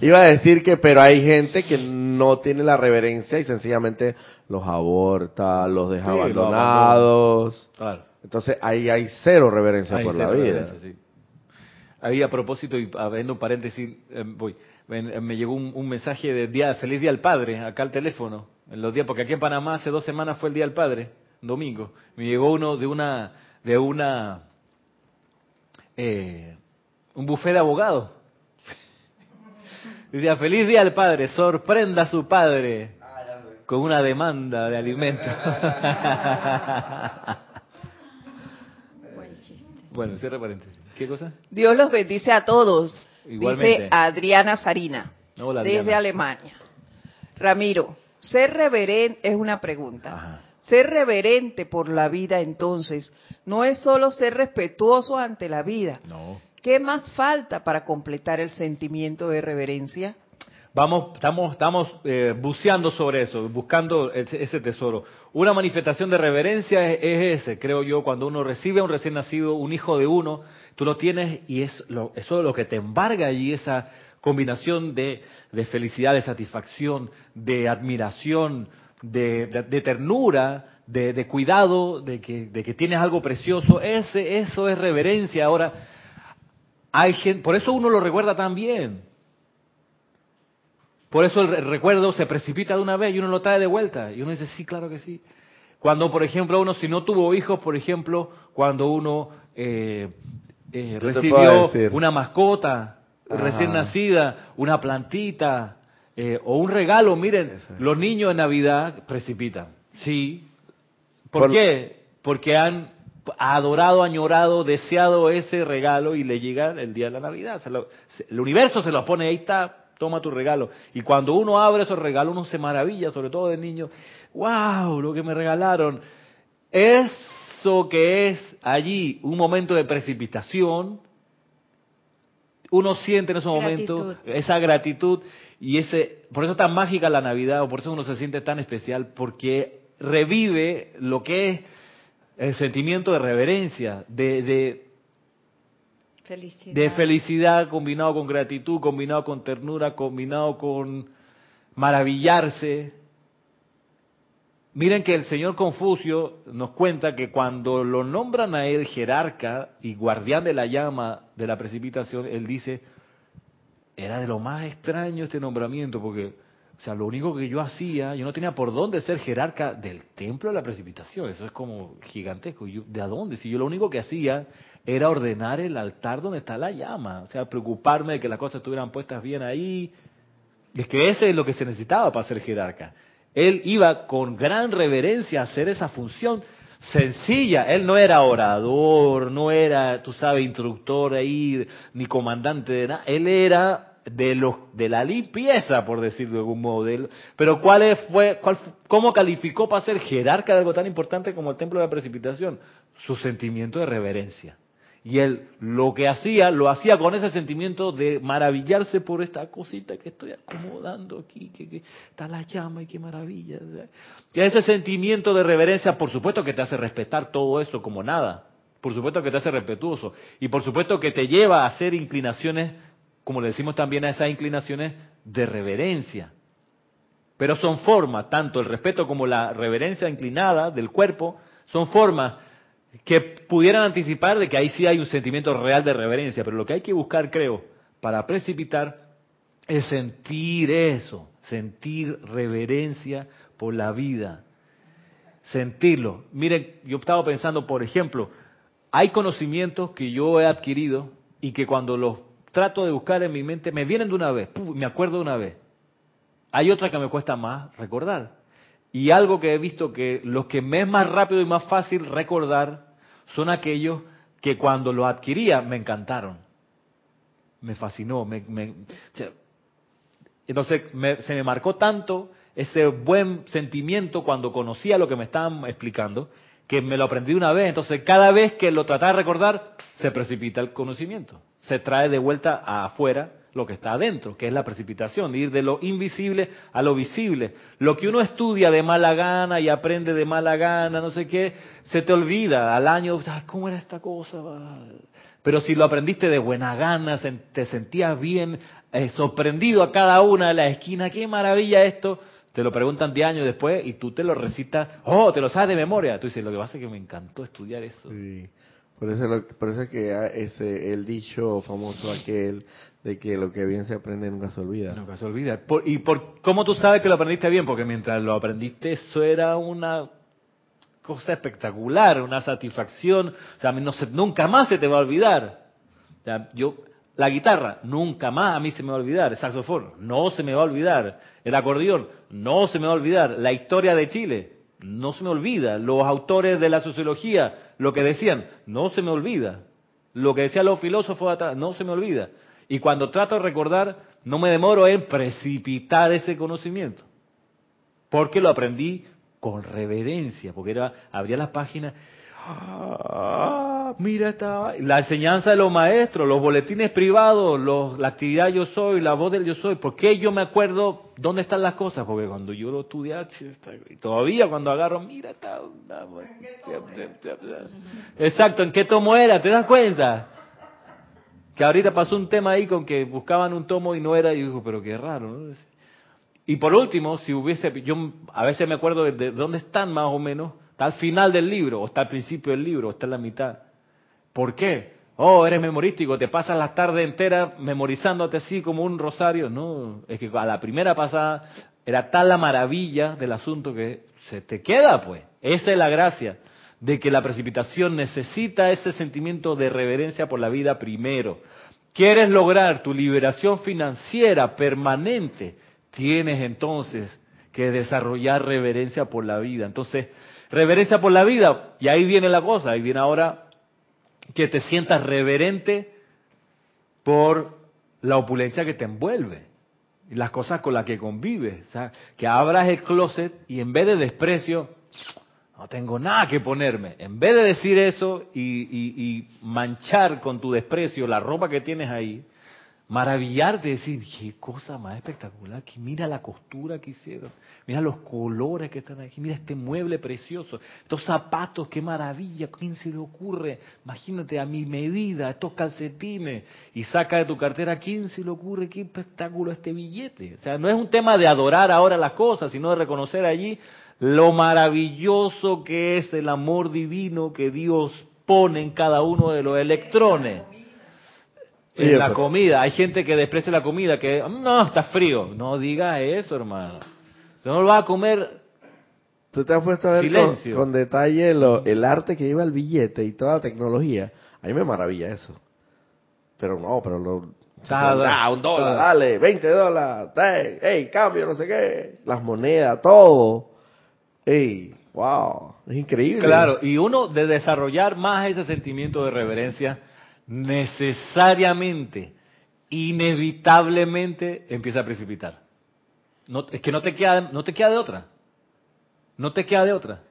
[laughs] [laughs] iba a decir que, pero hay gente que no tiene la reverencia y sencillamente los aborta, los deja abandonados. Claro. Entonces ahí hay cero reverencia por la vida. Ahí a propósito, y abriendo un paréntesis, eh, voy, eh, me, llegó un, mensaje de día, feliz día al padre, acá al teléfono, en los días, porque aquí en Panamá hace dos semanas fue el día del padre, domingo. Me llegó uno de una, de una, eh, un bufé de abogados. [laughs] Decía, feliz día al padre, sorprenda a su padre con una demanda de alimentos. [laughs] Buen chiste. Bueno, cierre paréntesis. ¿Qué cosa? Dios los bendice a todos. Dice Adriana Sarina, desde Alemania. Ramiro, ser reverente es una pregunta. Ser reverente por la vida entonces no es solo ser respetuoso ante la vida. No. ¿Qué más falta para completar el sentimiento de reverencia? Vamos, estamos, estamos eh, buceando sobre eso, buscando ese, tesoro. Una manifestación de reverencia es, ese, creo yo, cuando uno recibe a un recién nacido, un hijo de uno, tú lo tienes y es lo, eso es lo que te embarga allí, esa combinación de, felicidad, de satisfacción, de admiración, de, ternura, de, cuidado, de que, de que tienes algo precioso. Ese, eso es reverencia. Ahora, hay gente, por eso uno lo recuerda tan bien. Por eso el recuerdo se precipita de una vez y uno lo trae de vuelta. Y uno dice, sí, claro que sí. Cuando, por ejemplo, uno, si no tuvo hijos, por ejemplo, cuando uno eh, eh, recibió una mascota recién nacida, una plantita eh, o un regalo. Miren, los niños en Navidad precipitan. Sí. ¿Por, qué? Porque han adorado, añorado, deseado ese regalo y le llega el día de la Navidad. el universo se lo pone, ahí está, toma tu regalo. Y cuando uno abre esos regalos, uno se maravilla, sobre todo de niño, wow, lo que me regalaron. Eso que es allí un momento de precipitación, uno siente en ese momento esa gratitud y ese, por eso es tan mágica la Navidad, o por eso uno se siente tan especial, porque revive lo que es el sentimiento de reverencia, de, de, felicidad. de felicidad combinado con gratitud, combinado con ternura, combinado con maravillarse. Miren que el señor Confucio nos cuenta que cuando lo nombran a él jerarca y guardián de la llama de la precipitación, él dice, era de lo más extraño este nombramiento, porque o sea, lo único que yo hacía, yo no tenía por dónde ser jerarca del templo de la precipitación. Eso es como gigantesco. ¿De a dónde? Si yo lo único que hacía era ordenar el altar donde está la llama. O sea, preocuparme de que las cosas estuvieran puestas bien ahí. Es que ese es lo que se necesitaba para ser jerarca. Él iba con gran reverencia a hacer esa función sencilla. Él no era orador, no era, tú sabes, instructor ahí, ni comandante de nada. Él era de los de la limpieza, por decirlo de algún modo. pero ¿cuál fue, cuál, cómo calificó para ser jerarca de algo tan importante como el templo de la precipitación? Su sentimiento de reverencia. Y él lo que hacía, lo hacía con ese sentimiento de maravillarse por esta cosita que estoy acomodando aquí, que, está la llama y qué maravilla. Y ese sentimiento de reverencia, por supuesto que te hace respetar todo eso como nada. Por supuesto que te hace respetuoso. Y por supuesto que te lleva a hacer inclinaciones como le decimos también a esas inclinaciones, de reverencia. Pero son formas, tanto el respeto como la reverencia inclinada del cuerpo, son formas que pudieran anticipar de que ahí sí hay un sentimiento real de reverencia, pero lo que hay que buscar, creo, para precipitar es sentir eso, sentir reverencia por la vida, sentirlo. Miren, yo estaba pensando, por ejemplo, hay conocimientos que yo he adquirido y que cuando los trato de buscar en mi mente, me vienen de una vez, me acuerdo de una vez. Hay otra que me cuesta más recordar. Y algo que he visto que los que me es más rápido y más fácil recordar son aquellos que cuando lo adquiría me encantaron. Me fascinó. Me, entonces se me marcó tanto ese buen sentimiento cuando conocía lo que me estaban explicando que me lo aprendí una vez. Entonces cada vez que lo trataba de recordar se precipita el conocimiento se trae de vuelta afuera lo que está adentro, que es la precipitación, ir de lo invisible a lo visible. Lo que uno estudia de mala gana y aprende de mala gana, no sé qué, se te olvida al año, ¿cómo era esta cosa? Pero si lo aprendiste de buena gana, te sentías bien, eh, sorprendido a cada una de las esquinas, qué maravilla esto, te lo preguntan 10 años después y tú te lo recitas, oh, te lo sabes de memoria. Tú dices, lo que pasa es que me encantó estudiar eso. Sí. Por eso, por eso es que ese, el dicho famoso aquel de que lo que bien se aprende nunca se olvida. Nunca se olvida. ¿Y por cómo tú sabes que lo aprendiste bien? Porque mientras lo aprendiste eso era una cosa espectacular, una satisfacción. O sea, no nunca más se te va a olvidar. O sea, yo, la guitarra, nunca más a mí se me va a olvidar. El saxofón, no se me va a olvidar. El acordeón, no se me va a olvidar. La historia de Chile, no se me olvida. Los autores de la sociología, lo que decían, no se me olvida. Lo que decían los filósofos atrás, no se me olvida. Y cuando trato de recordar, no me demoro en precipitar ese conocimiento. Porque lo aprendí con reverencia, porque era, abría las páginas, ah, mira esta, la enseñanza de los maestros, los boletines privados, los, la actividad yo soy, la voz del yo soy, ¿por qué yo me acuerdo dónde están las cosas? Porque cuando yo lo estudié, todavía cuando agarro, mira esta, exacto, ¿en qué tomo era? ¿Te das cuenta? Que ahorita pasó un tema ahí con que buscaban un tomo y no era, y digo, pero qué raro, ¿no? Y por último, si hubiese, yo a veces me acuerdo de, dónde están más o menos, está al final del libro, o está al principio del libro, o está en la mitad. ¿Por qué? Oh, eres memorístico, te pasas la tarde entera memorizándote así como un rosario. No, es que a la primera pasada era tal la maravilla del asunto que se te queda, pues. Esa es la gracia de que la precipitación necesita ese sentimiento de reverencia por la vida primero. ¿Quieres lograr tu liberación financiera permanente? tienes entonces que desarrollar reverencia por la vida. Entonces, reverencia por la vida, y ahí viene la cosa, ahí viene ahora que te sientas reverente por la opulencia que te envuelve. las cosas con las que convives. O sea, que abras el closet y en vez de desprecio, no tengo nada que ponerme. En vez de decir eso y, y manchar con tu desprecio la ropa que tienes ahí, maravillarte, decir, qué cosa más espectacular, que mira la costura que hicieron, mira los colores que están aquí, mira este mueble precioso, estos zapatos, qué maravilla, ¿quién se le ocurre? Imagínate a mi medida, estos calcetines, y saca de tu cartera, ¿quién se le ocurre? Qué espectáculo este billete. O sea, no es un tema de adorar ahora las cosas, sino de reconocer allí lo maravilloso que es el amor divino que Dios pone en cada uno de los electrones en la comida. Hay gente que desprecia la comida, que no, está frío. No diga eso, hermano. no lo va a comer. Tú te has puesto a ver con, detalle el arte que lleva el billete y toda la tecnología. A mí me maravilla eso. Pero no, pero lo, Ah, un dólar, dale, 20 dólares, hey, cambio, no sé qué, las monedas, todo. Ey, wow, es increíble. Claro, y uno de desarrollar más ese sentimiento de reverencia, necesariamente, inevitablemente empieza a precipitar. No, es que no te queda, no te queda de otra. No te queda de otra.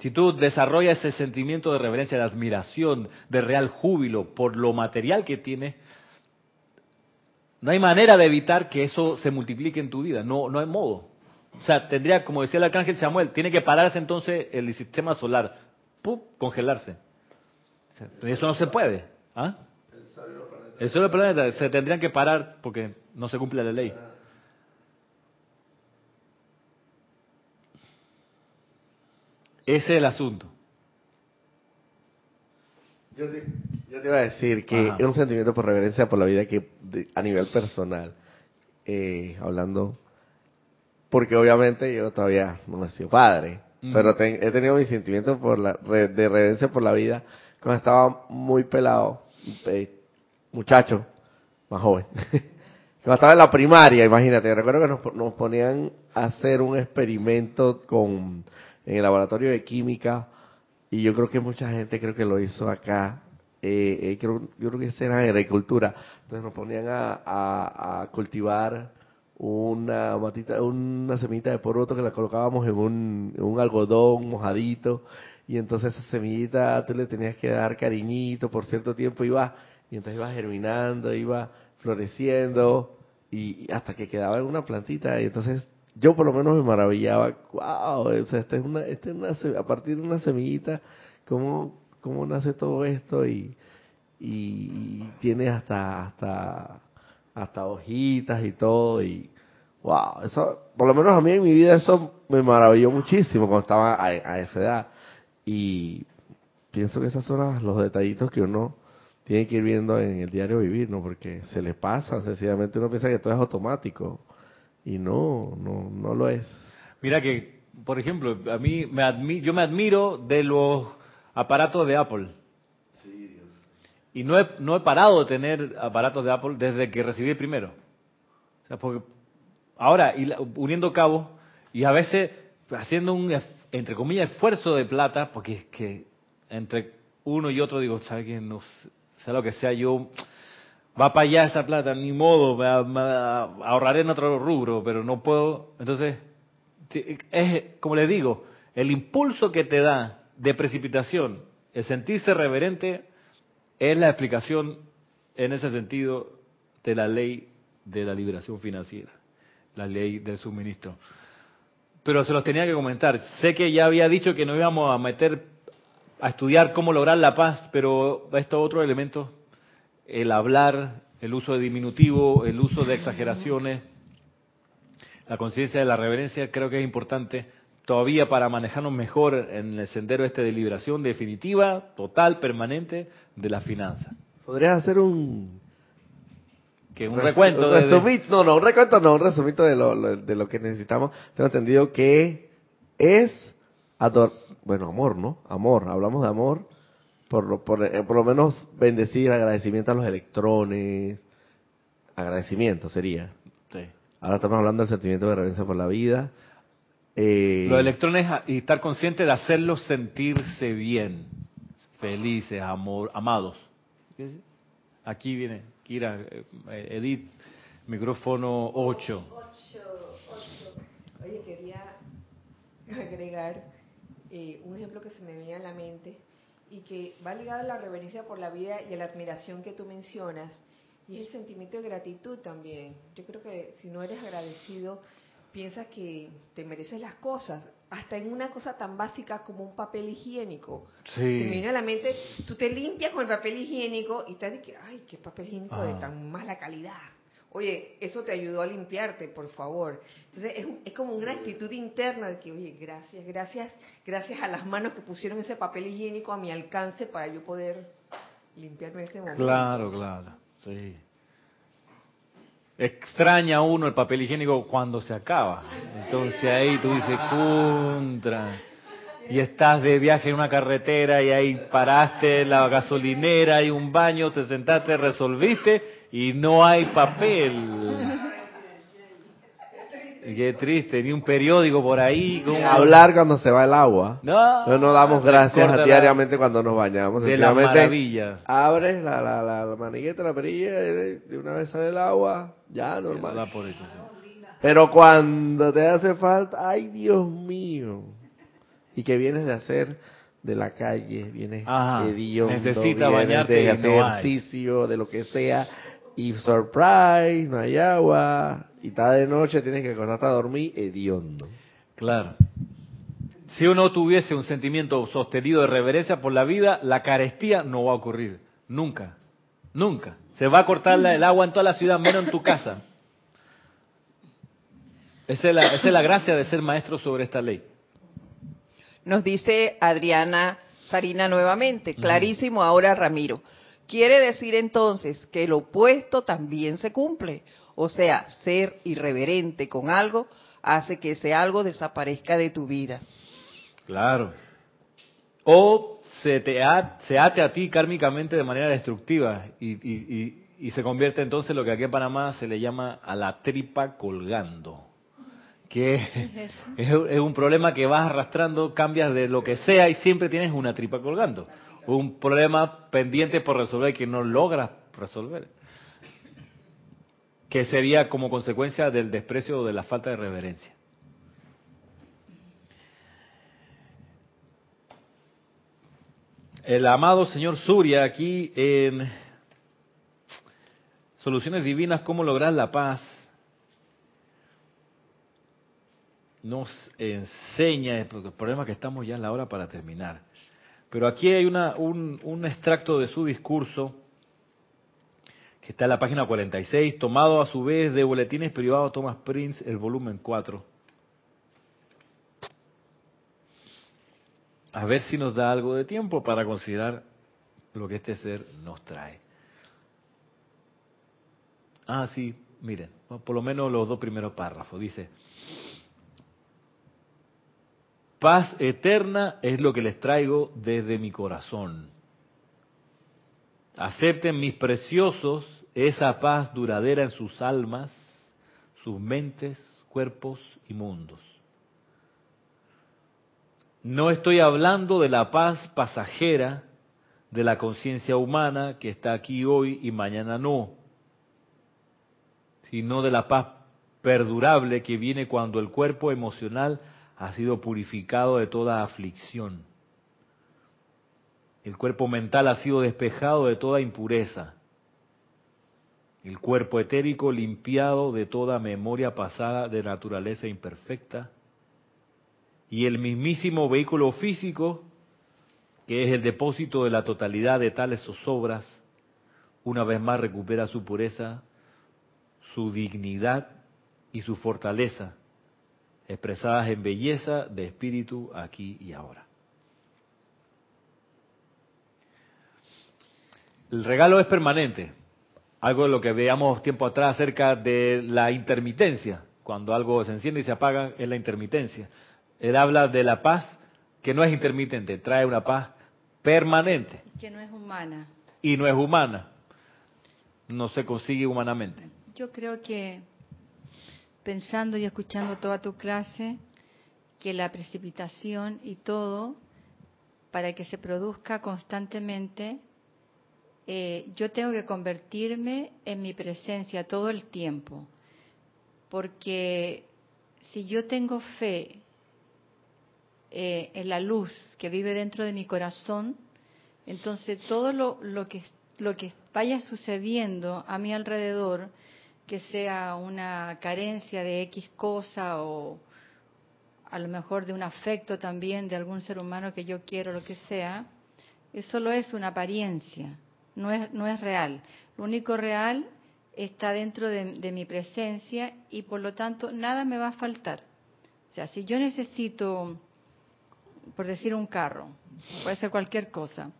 Si tú desarrollas ese sentimiento de reverencia, de admiración, de real júbilo por lo material que tienes, no hay manera de evitar que eso se multiplique en tu vida. No, no hay modo. O sea, tendría, como decía el arcángel Samuel, tiene que pararse entonces el sistema solar, ¡pum! congelarse. Eso no se puede. ¿Ah? El sol y el planeta se tendrían que parar porque no se cumple la ley. Ese es el asunto. Yo te, iba a decir que es un sentimiento por reverencia por la vida que a nivel personal, eh, hablando, porque obviamente yo todavía no he sido padre, pero he tenido mi sentimiento por la, de reverencia por la vida cuando estaba muy pelado, eh, muchacho, más joven, [laughs] cuando estaba en la primaria, imagínate, recuerdo que nos, ponían a hacer un experimento con en el laboratorio de química y yo creo que mucha gente creo que lo hizo acá eh, eh creo, yo creo que era en agricultura entonces nos ponían a, cultivar una matita una semillita de poroto que la colocábamos en un, en un algodón mojadito y entonces esa semillita tú le tenías que dar cariñito por cierto tiempo, iba, y entonces iba germinando, iba floreciendo, y, hasta que quedaba en una plantita, y entonces yo por lo menos me maravillaba, wow, o sea, esta es una, esta es una, a partir de una semillita, ¿cómo, cómo nace todo esto? Y, y tiene hasta, hasta, hasta hojitas y todo, y wow, eso, por lo menos a mí en mi vida eso me maravilló muchísimo cuando estaba a, esa edad. Y pienso que esas son los detallitos que uno tiene que ir viendo en el diario vivir, ¿no? Porque se le pasa, sencillamente uno piensa que todo es automático y no, no, no lo es. Mira que, por ejemplo, a mí me yo me admiro de los aparatos de Apple. Y no he, no he parado de tener aparatos de Apple desde que recibí el primero. Sea, ahora, uniendo cabos, y a veces haciendo un entre comillas, esfuerzo de plata, porque es que entre uno y otro digo, ¿sabe que No sé lo que sea, yo va para allá esa plata, ni modo, me, ahorraré en otro rubro, pero no puedo. Entonces, es como le digo, el impulso que te da de precipitación, el sentirse reverente, es la explicación en ese sentido de la ley de la liberación financiera, la ley del suministro pero se los tenía que comentar. Sé que ya había dicho que no íbamos a meter a estudiar cómo lograr la paz, pero estos otros elementos, el hablar, el uso de diminutivo, el uso de exageraciones, la conciencia de la reverencia, creo que es importante todavía para manejarnos mejor en el sendero este de liberación definitiva, total, permanente de la finanza. ¿Podrías hacer un un recuento. No, no, un recuento no, un resumito de lo, de lo que necesitamos. Tengo entendido que es ador bueno, amor, ¿no? Amor, hablamos de amor, por lo, por, eh, por lo menos bendecir, agradecimiento a los electrones, agradecimiento sería. Sí. Ahora estamos hablando del sentimiento de reverencia por la vida. Eh, los electrones y estar consciente de hacerlos sentirse bien, felices, amor, amados. Aquí viene. Kira, eh, Edith, Micrófono 8. Oye, quería agregar eh, un ejemplo que se me venía a la mente y que va ligado a la reverencia por la vida y a la admiración que tú mencionas, y el sentimiento de gratitud también. Yo creo que si no eres agradecido, piensas que te mereces las cosas, hasta en una cosa tan básica como un papel higiénico. Sí. me viene a la mente, tú te limpias con el papel higiénico y te dices, ay, qué papel higiénico de ah. tan mala calidad. Oye, eso te ayudó a limpiarte, por favor. Entonces es, es, como una actitud interna de que, oye, gracias, gracias, gracias a las manos que pusieron ese papel higiénico a mi alcance para yo poder limpiarme en ese momento. Claro, claro, sí extraña uno el papel higiénico cuando se acaba. Entonces ahí tú dices, contra. Y estás de viaje en una carretera y ahí paraste la gasolinera, hay un baño, te sentaste, resolviste y no hay papel. Qué triste, ni un periódico por ahí. Hablar cuando se va el agua. No, no, damos gracias diariamente cuando nos bañamos. De la maravilla. Abres la, la, la, manigueta, la perilla, de una vez sale el agua, ya normal. Pero cuando te hace falta, ay Dios mío. Y que vienes de hacer de la calle, vienes de Dios, necesita bañarte de ejercicio, de lo que sea, y surprise, no hay agua, y está de noche, tienes que acostarte a dormir hediondo. Claro. Si uno tuviese un sentimiento sostenido de reverencia por la vida, la carestía no va a ocurrir. Nunca. Nunca. Se va a cortar el agua en toda la ciudad, menos en tu casa. Esa es, la, esa es la gracia de ser maestro sobre esta ley. Nos dice Adriana Sarina nuevamente, clarísimo ahora Ramiro. Quiere decir entonces que el opuesto también se cumple. O sea, ser irreverente con algo hace que ese algo desaparezca de tu vida. Claro. O se, te ate a ti kármicamente de manera destructiva y, se convierte entonces en lo que aquí en Panamá se le llama a la tripa colgando. Que [laughs] es, un problema que vas arrastrando, cambias de lo que sea y siempre tienes una tripa colgando un problema pendiente por resolver que no logras resolver. Que sería como consecuencia del desprecio o de la falta de reverencia. El amado señor Surya aquí en Soluciones Divinas, cómo lograr la paz, nos enseña, el problema es que estamos ya en la hora para terminar pero aquí hay una, un, extracto de su discurso está en la página 46, tomado a su vez de Boletines Privados Thomas Prince, el volumen 4. A ver si nos da algo de tiempo para considerar lo que este ser nos trae. Ah, sí, miren, por lo menos los dos primeros párrafos. Dice, Paz eterna es lo que les traigo desde mi corazón. Acepten mis preciosos esa paz duradera en sus almas, sus mentes, cuerpos y mundos. No estoy hablando de la paz pasajera de la conciencia humana que está aquí hoy y mañana no, sino de la paz perdurable que viene cuando el cuerpo emocional ha sido purificado de toda aflicción. El cuerpo mental ha sido despejado de toda impureza. El cuerpo etérico limpiado de toda memoria pasada de naturaleza imperfecta. Y el mismísimo vehículo físico, que es el depósito de la totalidad de tales zozobras, una vez más recupera su pureza, su dignidad y su fortaleza expresadas en belleza de espíritu aquí y ahora. El regalo es permanente, algo de lo que veíamos tiempo atrás acerca de la intermitencia, cuando algo se enciende y se apaga es la intermitencia. Él habla de la paz que no es intermitente, trae una paz permanente. Que no es humana. Y no es humana, no se consigue humanamente. Yo creo que pensando y escuchando toda tu clase que la precipitación y todo, para que se produzca constantemente, eh, yo tengo que convertirme en mi presencia todo el tiempo, porque si yo tengo fe eh, en la luz que vive dentro de mi corazón, entonces todo lo, que, lo que vaya sucediendo a mi alrededor, que sea una carencia de X cosa o a lo mejor de un afecto también de algún ser humano que yo quiero, lo que sea, eso solo es una apariencia, no es, no es real. Lo único real está dentro de, mi presencia y por lo tanto nada me va a faltar. O sea, si yo necesito, por decir un carro, puede ser cualquier cosa,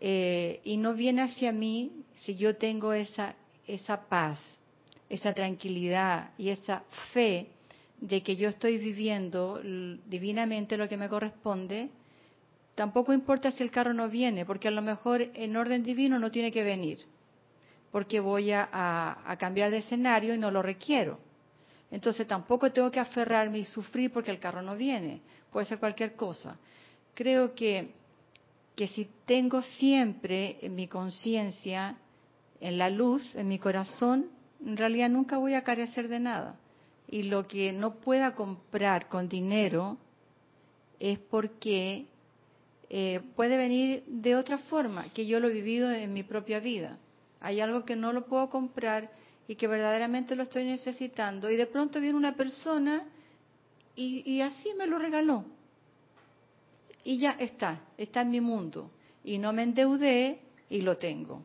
eh, y no viene hacia mí si yo tengo esa, esa paz, esa tranquilidad y esa fe de que yo estoy viviendo divinamente lo que me corresponde, tampoco importa si el carro no viene, porque a lo mejor en orden divino no tiene que venir, porque voy a, cambiar de escenario y no lo requiero. Entonces tampoco tengo que aferrarme y sufrir porque el carro no viene, puede ser cualquier cosa. Creo que, que si tengo siempre en mi conciencia, en la luz, en mi corazón, en realidad nunca voy a carecer de nada. Y lo que no pueda comprar con dinero es porque eh, puede venir de otra forma, que yo lo he vivido en mi propia vida. Hay algo que no lo puedo comprar y que verdaderamente lo estoy necesitando y de pronto viene una persona y, así me lo regaló. Y ya está, está en mi mundo. Y no me endeudé y lo tengo.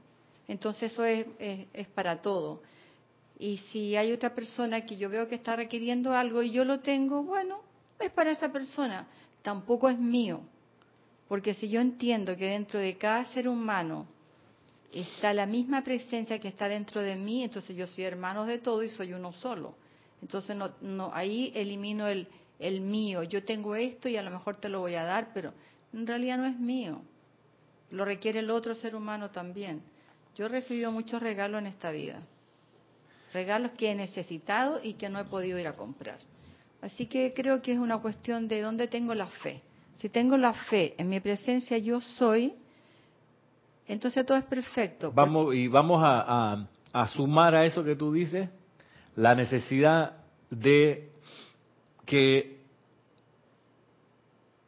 Entonces eso es, es para todo. Y si hay otra persona que yo veo que está requiriendo algo y yo lo tengo, bueno, es para esa persona. Tampoco es mío porque si yo entiendo que dentro de cada ser humano está la misma presencia que está dentro de mí, entonces yo soy hermano de todo y soy uno solo. Entonces no, no, ahí elimino el, el mío. Yo tengo esto y a lo mejor te lo voy a dar, pero en realidad no es mío. Lo requiere el otro ser humano también. Yo he recibido muchos regalos en esta vida. Regalos que he necesitado y que no he podido ir a comprar. Así que creo que es una cuestión de dónde tengo la fe. Si tengo la fe en mi presencia, yo soy, entonces todo es perfecto. Vamos y vamos a, sumar a eso que tú dices la necesidad de que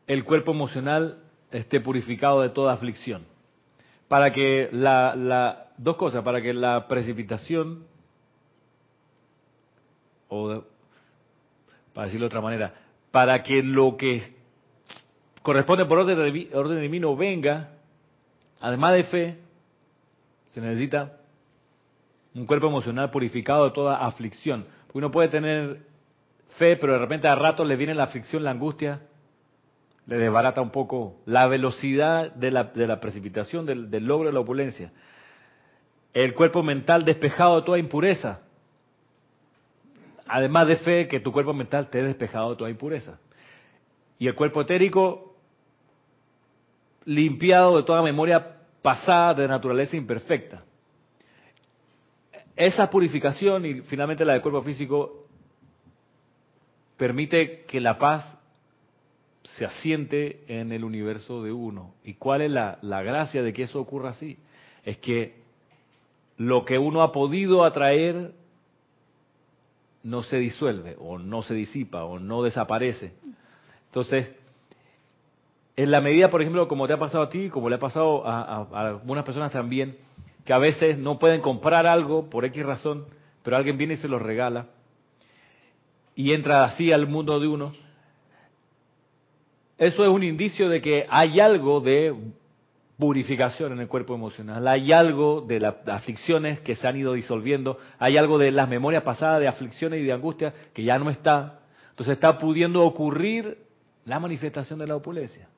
el cuerpo emocional esté purificado de toda aflicción. Para que la, la dos cosas, para que la precipitación o para decirlo de otra manera, para que lo que corresponde por orden, divino venga, además de fe, se necesita un cuerpo emocional purificado de toda aflicción. uno puede tener fe, pero de repente a ratos le viene la aflicción, la angustia, le desbarata un poco la velocidad de la, precipitación, del, logro de la opulencia. El cuerpo mental despejado de toda impureza. Además de fe, que tu cuerpo mental esté despejado de toda impureza. Y el cuerpo etérico limpiado de toda memoria pasada de naturaleza imperfecta. Esa purificación y finalmente la del cuerpo físico permite que la paz se asiente en el universo de uno. ¿Y cuál es la, la gracia de que eso ocurra así? Es que lo que uno ha podido atraer no se disuelve o no se disipa o no desaparece. Entonces, en la medida, por ejemplo, como te ha pasado a ti, como le ha pasado a, algunas personas también, que a veces no pueden comprar algo por X razón, pero alguien viene y se lo regala, y entra así al mundo de uno, eso es un indicio de que hay algo de purificación en el cuerpo emocional, hay algo de las aflicciones que se han ido disolviendo, hay algo de las memorias pasadas de aflicciones y de angustia que ya no está. Entonces está pudiendo ocurrir la manifestación de la opulencia.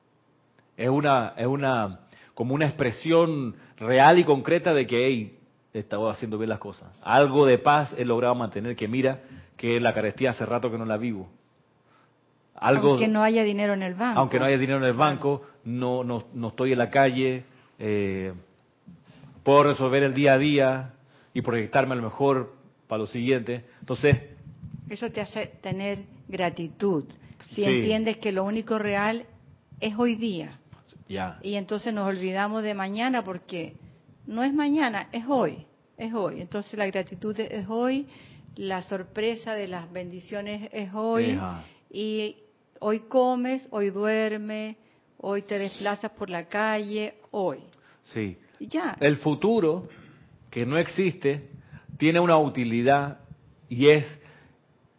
Es una, es una, como una expresión real y concreta de que, hey, he estado haciendo bien las cosas. Algo de paz he logrado mantener, que mira, que la carestía hace rato que no la vivo. Algo, aunque no haya dinero en el banco. Aunque no haya dinero en el banco, no, no, no estoy en la calle, eh, puedo resolver el día a día y proyectarme a lo mejor para lo siguiente. Entonces... Eso te hace tener gratitud. Si entiendes que lo único real es hoy día. Y entonces nos olvidamos de mañana porque no es mañana, es hoy, es hoy. Entonces la gratitud es hoy, la sorpresa de las bendiciones es hoy, y hoy comes, hoy duermes, hoy te desplazas por la calle, hoy. Sí. Ya. El futuro, que no existe, tiene una utilidad y es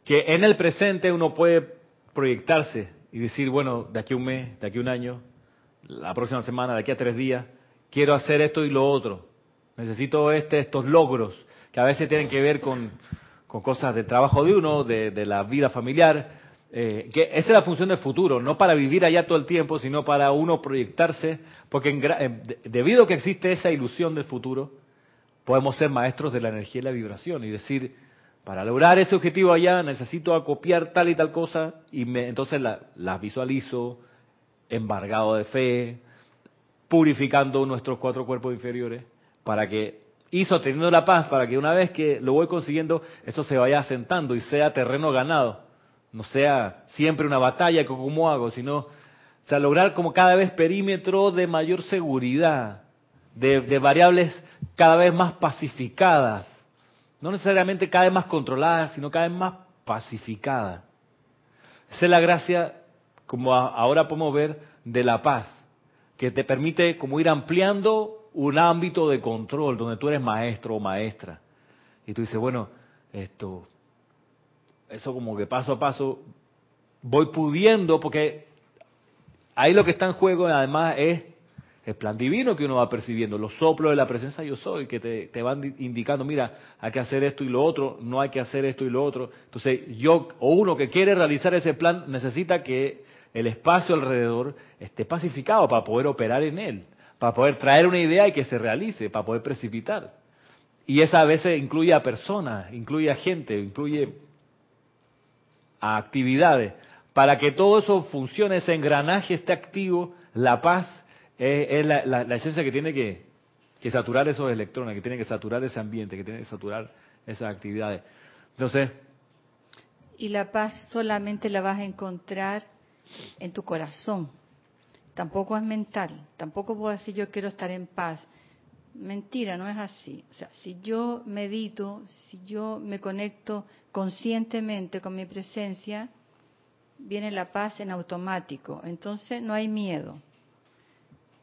que en el presente uno puede proyectarse y decir, bueno, de aquí a un mes, de aquí a un año, la próxima semana, de aquí a tres días, quiero hacer esto y lo otro. Necesito este, estos logros que a veces tienen que ver con, cosas de trabajo de uno, de, la vida familiar. Eh, que esa es la función del futuro, no para vivir allá todo el tiempo, sino para uno proyectarse, porque eh, debido a que existe esa ilusión del futuro, podemos ser maestros de la energía y la vibración y decir, para lograr ese objetivo allá necesito acopiar tal y tal cosa y me, entonces las la visualizo embargado de fe, purificando nuestros cuatro cuerpos inferiores, para que, y sosteniendo la paz, para que una vez que lo voy consiguiendo, eso se vaya asentando y sea terreno ganado, no sea siempre una batalla como hago, sino, sea, lograr como cada vez perímetro de mayor seguridad, de, de variables cada vez más pacificadas, no necesariamente cada vez más controladas, sino cada vez más pacificadas. Esa es la gracia, como ahora podemos ver, de la paz que te permite como ir ampliando un ámbito de control donde tú eres maestro o maestra. Y tú dices, bueno, esto, eso como que paso a paso voy pudiendo, porque ahí lo que está en juego además es el plan divino que uno va percibiendo, los soplos de la presencia yo soy, que te, te, van indicando, mira, hay que hacer esto y lo otro, no hay que hacer esto y lo otro. Entonces, yo, o uno que quiere realizar ese plan, necesita que el espacio alrededor esté pacificado para poder operar en él, para poder traer una idea y que se realice, para poder precipitar. Y esa a veces incluye a personas, incluye a gente, incluye a actividades. Para que todo eso funcione, ese engranaje esté activo, la paz es, la, esencia que tiene que, que saturar esos electrones, que tiene que saturar ese ambiente, que tiene que saturar esas actividades. Entonces... Y la paz solamente la vas a encontrar en tu corazón. Tampoco es mental. Tampoco puedo decir yo quiero estar en paz. Mentira, no es así. O sea, si yo medito, si yo me conecto conscientemente con mi presencia, viene la paz en automático. Entonces no hay miedo.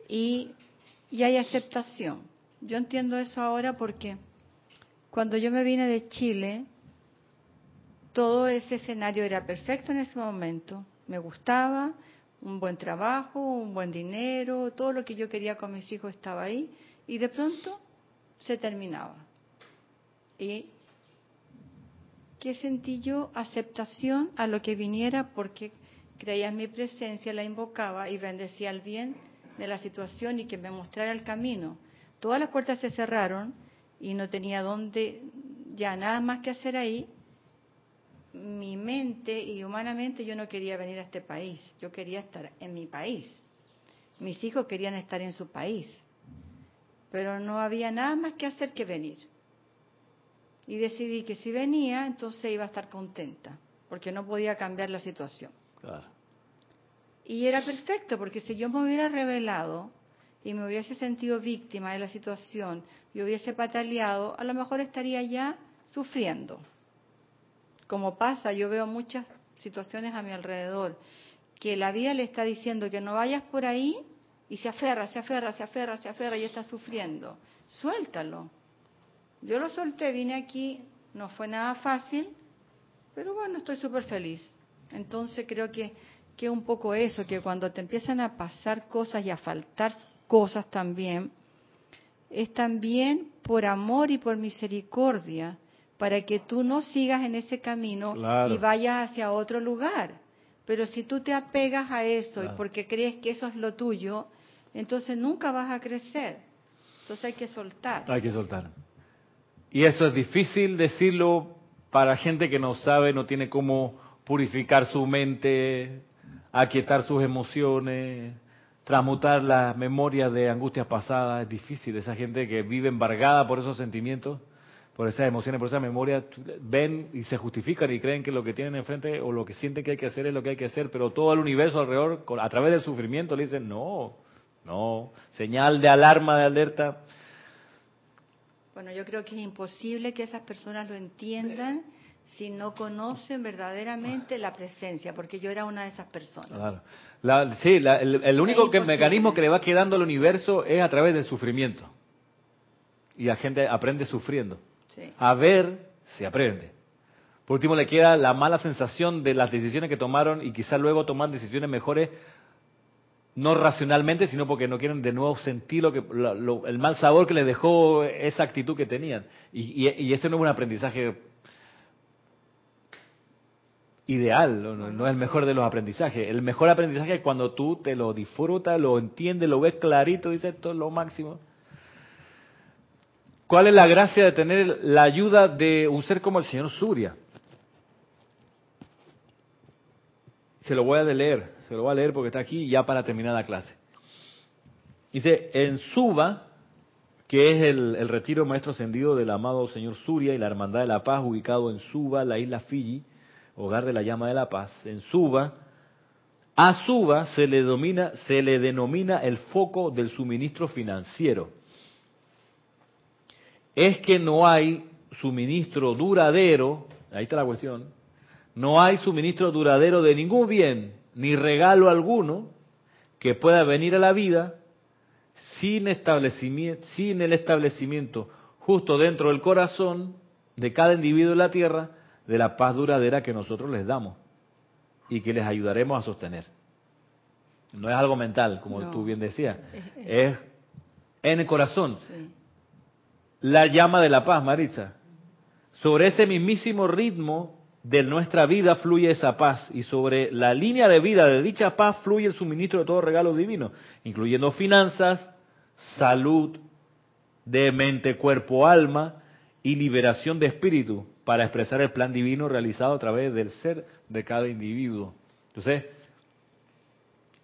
Y, y hay aceptación. Yo entiendo eso ahora porque cuando yo me vine de Chile, todo ese escenario era perfecto en ese momento me gustaba, un buen trabajo, un buen dinero, todo lo que yo quería con mis hijos estaba ahí y de pronto se terminaba. ¿Y qué sentí yo? Aceptación a lo que viniera porque creía en mi presencia, la invocaba y bendecía el bien de la situación y que me mostrara el camino. Todas las puertas se cerraron y no tenía dónde, ya nada más que hacer ahí mi mente y humanamente yo no quería venir a este país, yo quería estar en mi país. Mis hijos querían estar en su país, pero no había nada más que hacer que venir. Y decidí que si venía, entonces iba a estar contenta, porque no podía cambiar la situación. Y era perfecto, porque si yo me hubiera revelado y me hubiese sentido víctima de la situación y hubiese pataleado, a lo mejor estaría ya sufriendo como pasa, yo veo muchas situaciones a mi alrededor, que la vida le está diciendo que no vayas por ahí y se aferra, se aferra, se aferra, se aferra y está sufriendo. Suéltalo. Yo lo solté, vine aquí, no fue nada fácil, pero bueno, estoy súper feliz. Entonces creo que, que un poco eso, que cuando te empiezan a pasar cosas y a faltar cosas también, es también por amor y por misericordia para que tú no sigas en ese camino y vayas hacia otro lugar. Pero si tú te apegas a eso y porque crees que eso es lo tuyo, entonces nunca vas a crecer. Entonces hay que soltar. Hay que soltar. Y eso es difícil decirlo para gente que no sabe, no tiene cómo purificar su mente, aquietar sus emociones, transmutar las memorias de angustias pasadas. Es difícil. Esa gente que vive embargada por esos sentimientos por esas emociones, por esa memoria, ven y se justifican y creen que lo que tienen enfrente o lo que sienten que hay que hacer es lo que hay que hacer, pero todo el universo alrededor, a través del sufrimiento, le dicen, no, no, señal de alarma, de alerta. Bueno, yo creo que es imposible que esas personas lo entiendan si no conocen verdaderamente la presencia, porque yo era una de esas personas. Claro. sí, el, único mecanismo que le va quedando al universo es a través del sufrimiento. Y la gente aprende sufriendo. A ver se aprende. Por último, le queda la mala sensación de las decisiones que tomaron y quizás luego toman decisiones mejores, no racionalmente, sino porque no quieren de nuevo sentir lo que, el mal sabor que les dejó esa actitud que tenían. Y, y ese no es un aprendizaje ideal, no, es el mejor de los aprendizajes. El mejor aprendizaje es cuando tú te lo disfrutas, lo entiendes, lo ves clarito, dices esto es lo máximo. ¿Cuál es la gracia de tener la ayuda de un ser como el señor Surya? Se lo voy a leer, se lo voy a leer porque está aquí ya para terminar la clase. Dice, en Suba, que es el, retiro maestro ascendido del amado señor Surya y la Hermandad de la Paz, ubicado en Suba, la isla Fiji, hogar de la llama de la paz, en Suba, a Suba se le, domina, se le denomina el foco del suministro financiero. Es que no hay suministro duradero, ahí está la cuestión, no hay suministro duradero de ningún bien, ni regalo alguno que pueda venir a la vida sin, establecimiento, sin el establecimiento justo dentro del corazón de cada individuo en la tierra de la paz duradera que nosotros les damos y que les ayudaremos a sostener. No es algo mental, como tú bien decías, es en el corazón. La llama de la paz, Maritza. Sobre ese mismísimo ritmo de nuestra vida fluye esa paz y sobre la línea de vida de dicha paz fluye el suministro de todo regalo divino, incluyendo finanzas, salud de mente, cuerpo, alma y liberación de espíritu para expresar el plan divino realizado a través del ser de cada individuo. Entonces,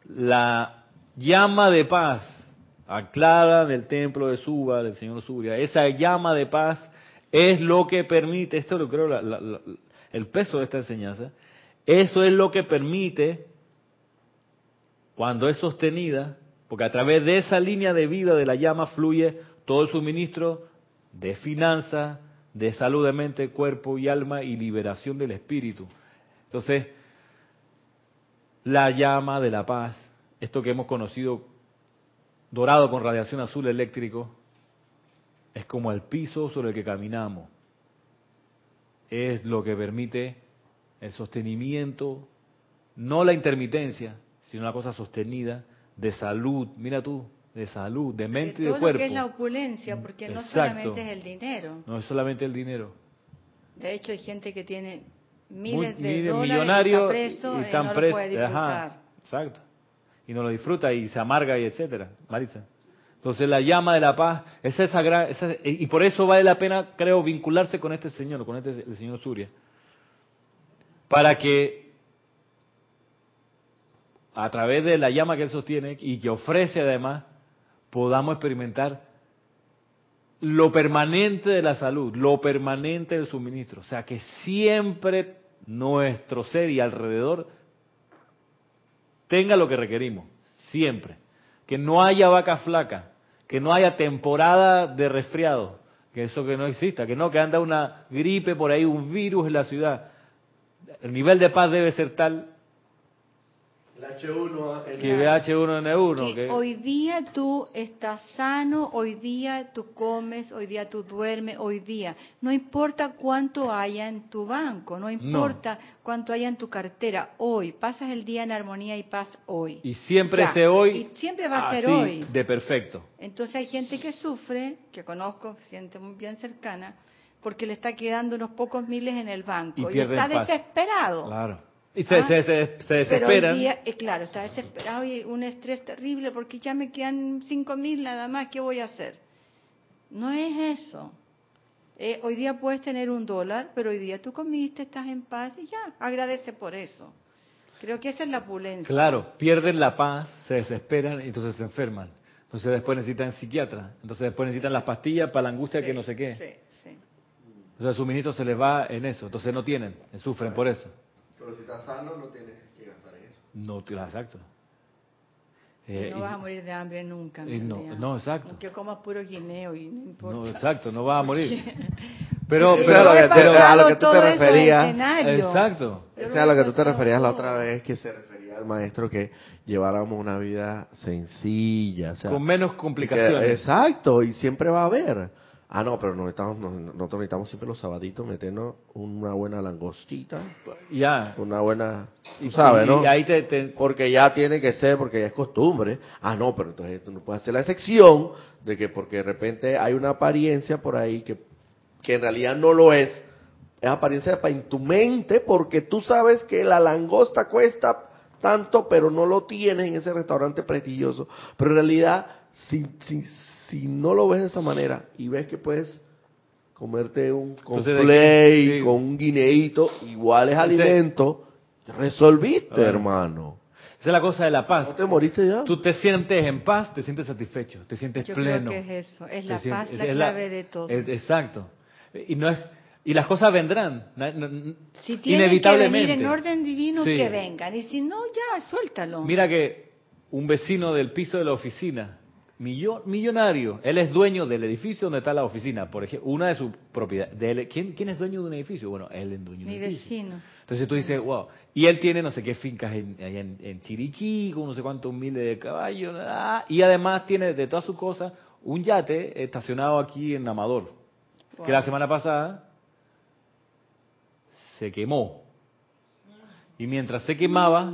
la llama de paz anclada en el templo de Suba, del Señor Surya, esa llama de paz es lo que permite, esto lo creo, el peso de esta enseñanza, eso es lo que permite, cuando es sostenida, porque a través de esa línea de vida de la llama fluye todo el suministro de finanzas, de salud de mente, cuerpo y alma y liberación del espíritu. Entonces, la llama de la paz, esto que hemos conocido dorado con radiación azul eléctrico, es como el piso sobre el que caminamos. Es lo que permite el sostenimiento, no la intermitencia, sino una cosa sostenida de salud. Mira tú, de salud, de mente y de cuerpo. Lo que es la opulencia, porque no solamente es el dinero. No es solamente el dinero. De hecho, hay gente que tiene miles de dólares y está preso y, están no lo puede disfrutar. exacto. Y no lo disfruta y se amarga y etcétera. Maritza. Entonces la llama de la paz, esa es esa, y por eso vale la pena, creo, vincularse con este señor, con este el señor Surya, para que a través de la llama que él sostiene y que ofrece además, podamos experimentar lo permanente de la salud, lo permanente del suministro. O sea, que siempre nuestro ser y alrededor tenga lo que requerimos, siempre. Que no haya vaca flaca, que no haya temporada de resfriado, que eso que no exista, que no, que anda una gripe por ahí, un virus en la ciudad. El nivel de paz debe ser tal H1N1. Que H1N1. Que hoy día tú estás sano, hoy día tú comes, hoy día tú duermes, hoy día. No importa cuánto haya en tu banco, no importa cuánto haya en tu cartera, hoy. Pasas el día en armonía y paz hoy. Y siempre ese hoy. Y siempre va a ser hoy. De perfecto. Entonces hay gente que sufre, que conozco, gente muy bien cercana, porque le está quedando unos pocos miles en el banco y, está desesperado. Claro y se, se, se, desesperan. Día, eh, claro, está desesperado y un estrés terrible porque ya me quedan cinco mil nada más, ¿qué voy a hacer? No es eso. Eh, hoy día puedes tener un dólar, pero hoy día tú comiste, estás en paz y ya, agradece por eso. Creo que esa es la opulencia. Claro, pierden la paz, se desesperan y entonces se enferman. Entonces después necesitan psiquiatra, entonces después necesitan las pastillas para la angustia que no sé qué. Sí, sí. O sea, el suministro se les va en eso, entonces no tienen, sufren por eso. Pero si estás sano, no tienes que gastar eso. No, exacto. Eh, no vas a morir de hambre nunca. no, no, exacto. Aunque comas puro guineo y no importa. No, exacto, no vas a morir. [laughs] Pero, pero, a lo que tú te referías. Exacto. Eso a lo que tú te referías la otra vez, que se refería al maestro que lleváramos una vida sencilla. O sea, Con menos complicaciones. exacto, y siempre va a haber. Ah, no, pero nosotros necesitamos siempre los sabaditos meternos una buena langostita. Ya. Una buena, tú sabes, ¿no? Y ahí te, Porque ya tiene que ser, porque ya es costumbre. Ah, no, pero entonces tú no puedes hacer la excepción de que porque de repente hay una apariencia por ahí que, que en realidad no lo es. Es apariencia para en tu mente porque tú sabes que la langosta cuesta tanto, pero no lo tienes en ese restaurante prestigioso. Pero en realidad, si, si, si no lo ves de esa manera y ves que puedes comerte un con con un guineíto, igual es alimento, resolviste, hermano. Esa es la cosa de la paz. ¿No te moriste ya? Tú te sientes en paz, te sientes satisfecho, te sientes Yo pleno. Creo que es eso, es la paz la clave de todo. exacto. Y no es y las cosas vendrán, si inevitablemente. Que venir en orden divino, que vengan. Y si no, ya, suéltalo. Mira que un vecino del piso de la oficina millonario. Él es dueño del edificio donde está la oficina, por ejemplo, una de sus propiedades. ¿quién, ¿Quién es dueño de un edificio? Bueno, él es dueño de un edificio. Mi vecino. Entonces tú dices, wow. Y él tiene no sé qué fincas en, en, Chiriquí, con no sé cuántos miles de caballos. Ah, y además tiene de todas sus cosas un yate estacionado aquí en Amador. Que la semana pasada se quemó. Y mientras se quemaba,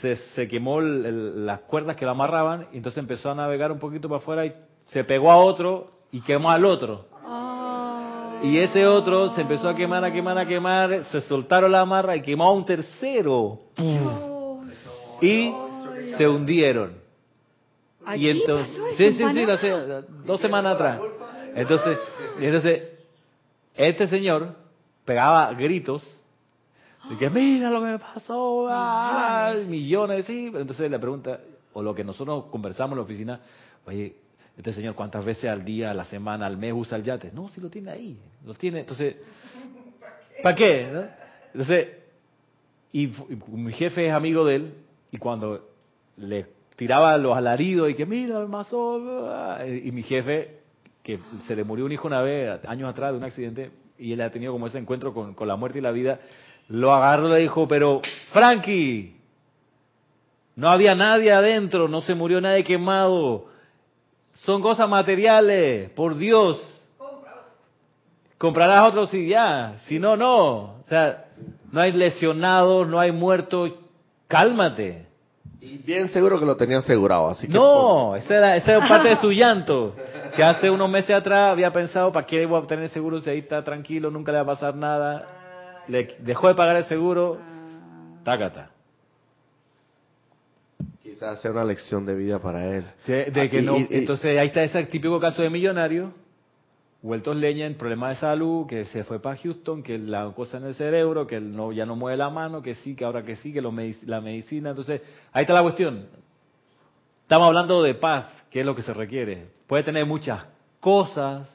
se, se quemó las cuerdas que la amarraban y entonces empezó a navegar un poquito para afuera y se pegó a otro y quemó al otro. Oh. Y ese otro se empezó a quemar, a quemar, a quemar, se soltaron la amarra y quemó a un tercero. Y se hundieron. y entonces, sí, sí, sí, dos semanas atrás. Entonces, entonces, este señor pegaba gritos y que mira lo que me pasó, millones, sí. Entonces le pregunta, o lo que nosotros conversamos en la oficina, oye, este señor cuántas veces al día, a la semana, al mes usa el yate. No, si lo tiene ahí, lo tiene. Entonces, ¿para qué? Entonces, y, mi jefe es amigo de él, y cuando le tiraba los alaridos y que mira, me pasó, y mi jefe, que se le murió un hijo una vez, años atrás, de un accidente, y él ha tenido como ese encuentro con, con la muerte y la vida, lo agarró y le dijo, pero Frankie, no había nadie adentro, no se murió nadie quemado. Son cosas materiales, por Dios. Comprarás otro si ya, si no, no. O sea, no hay lesionados, no hay muertos. Cálmate. Y bien seguro que lo tenía asegurado, así que... No, esa era, esa era parte de su llanto. Que hace unos meses atrás había pensado, ¿para qué iba a tener seguro si ahí está tranquilo, nunca le va a pasar nada? le dejó de pagar el seguro, tácata. Sea una lección de vida para él. De, que no, entonces ahí está ese típico caso de millonario, vueltos leña en problemas de salud, que se fue para Houston, que la cosa en el cerebro, que no, ya no mueve la mano, que sí, que ahora que sí, que lo, la medicina. Entonces, ahí está la cuestión. Estamos hablando de paz, que es lo que se requiere. Puede tener muchas cosas,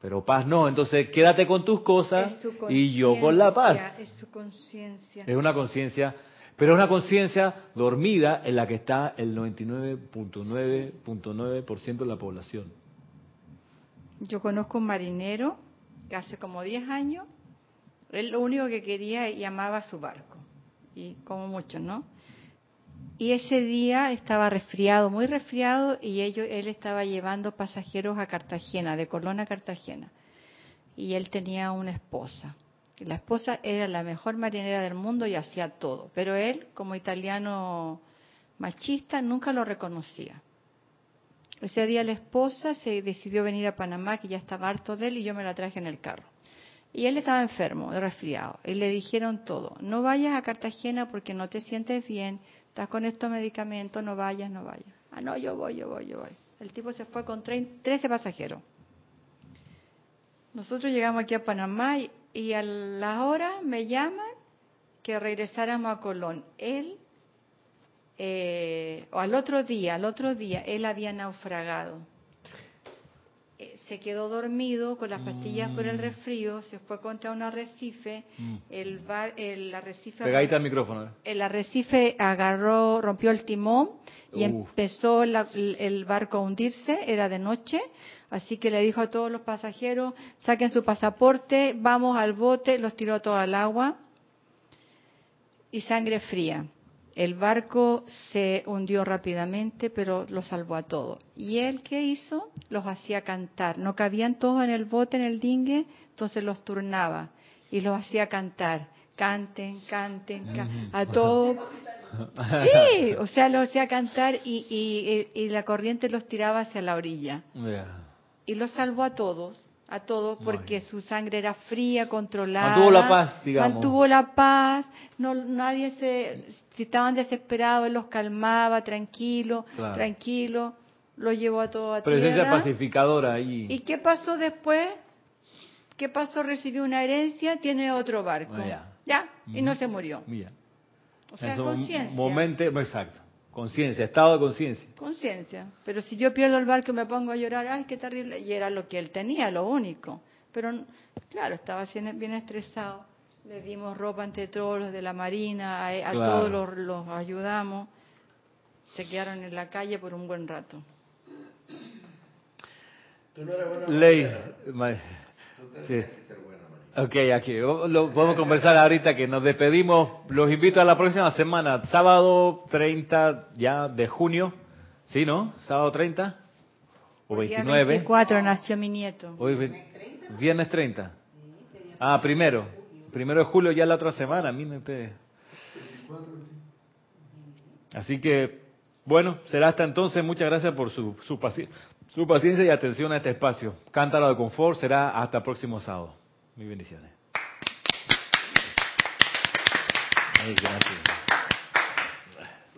pero paz no, entonces quédate con tus cosas y yo con la paz. Es su conciencia. Es una conciencia, pero es una conciencia dormida en la que está el 99.9.9% de la población. Yo conozco un marinero que hace como 10 años, él lo único que quería y amaba su barco, y como muchos, ¿no? Y ese día estaba resfriado, muy resfriado, y ellos, él estaba llevando pasajeros a Cartagena, de Colón a Cartagena. Y él tenía una esposa. La esposa era la mejor marinera del mundo y hacía todo. Pero él, como italiano machista, nunca lo reconocía. Ese día la esposa se decidió venir a Panamá, que ya estaba harto de él, y yo me la traje en el carro. Y él estaba enfermo, resfriado. Y le dijeron todo, no vayas a Cartagena porque no te sientes bien, estás con estos medicamentos, no vayas, no vayas. Ah, no, yo voy, yo voy, yo voy. El tipo se fue con 13 pasajeros. Nosotros llegamos aquí a Panamá y, a la hora me llaman que regresáramos a Colón. Él, eh, o al otro día, al otro día, él había naufragado. Eh, se quedó dormido con las pastillas por el mm. resfrío, se fue contra un arrecife, mm. el, bar, el arrecife... Pegadita al micrófono. Eh. El arrecife agarró, rompió el timón y empezó el barco a hundirse, era de noche, así que le dijo a todos los pasajeros, saquen su pasaporte, vamos al bote, los tiró todo al agua y sangre fría. El barco se hundió rápidamente, pero lo salvó a todos. ¿Y él qué hizo? Los hacía cantar. No cabían todos en el bote, en el dingue, entonces los turnaba y los hacía cantar. Canten, canten, canten a todos. [laughs] Sí, o sea, los hacía cantar y, y, la corriente los tiraba hacia la orilla. Y los salvó a todos a todos porque su sangre era fría, controlada. Mantuvo la paz, digamos. Mantuvo la paz, no, nadie se, si estaban desesperados, él los calmaba, tranquilo, tranquilo, lo llevó a todo a Presencia pacificadora ahí. ¿Y qué pasó después? ¿Qué pasó? Recibió una herencia, tiene otro barco. ya. y no se murió. O sea, conciencia. Momento, exacto. Conciencia, estado de conciencia. Conciencia. Pero si yo pierdo el barco y me pongo a llorar, ay, qué terrible. Y era lo que él tenía, lo único. Pero, claro, estaba bien estresado. Le dimos ropa ante todos los de la Marina, a, todos los, ayudamos. Se quedaron en la calle por un buen rato. Tú no eres Ley. sí. Ok, aquí. Lo podemos conversar ahorita que nos despedimos. Los invito a la próxima semana, sábado 30 ya de junio. ¿Sí, no? ¿Sábado 30? ¿O 29? 24 nació mi nieto. Hoy, viernes 30. Ah, primero. Primero de julio ya la otra semana. Así que, bueno, será hasta entonces. Muchas gracias por su, su, su paciencia y atención a este espacio. Cántalo de confort será hasta el próximo sábado. Muy bendiciones. Muy gracias.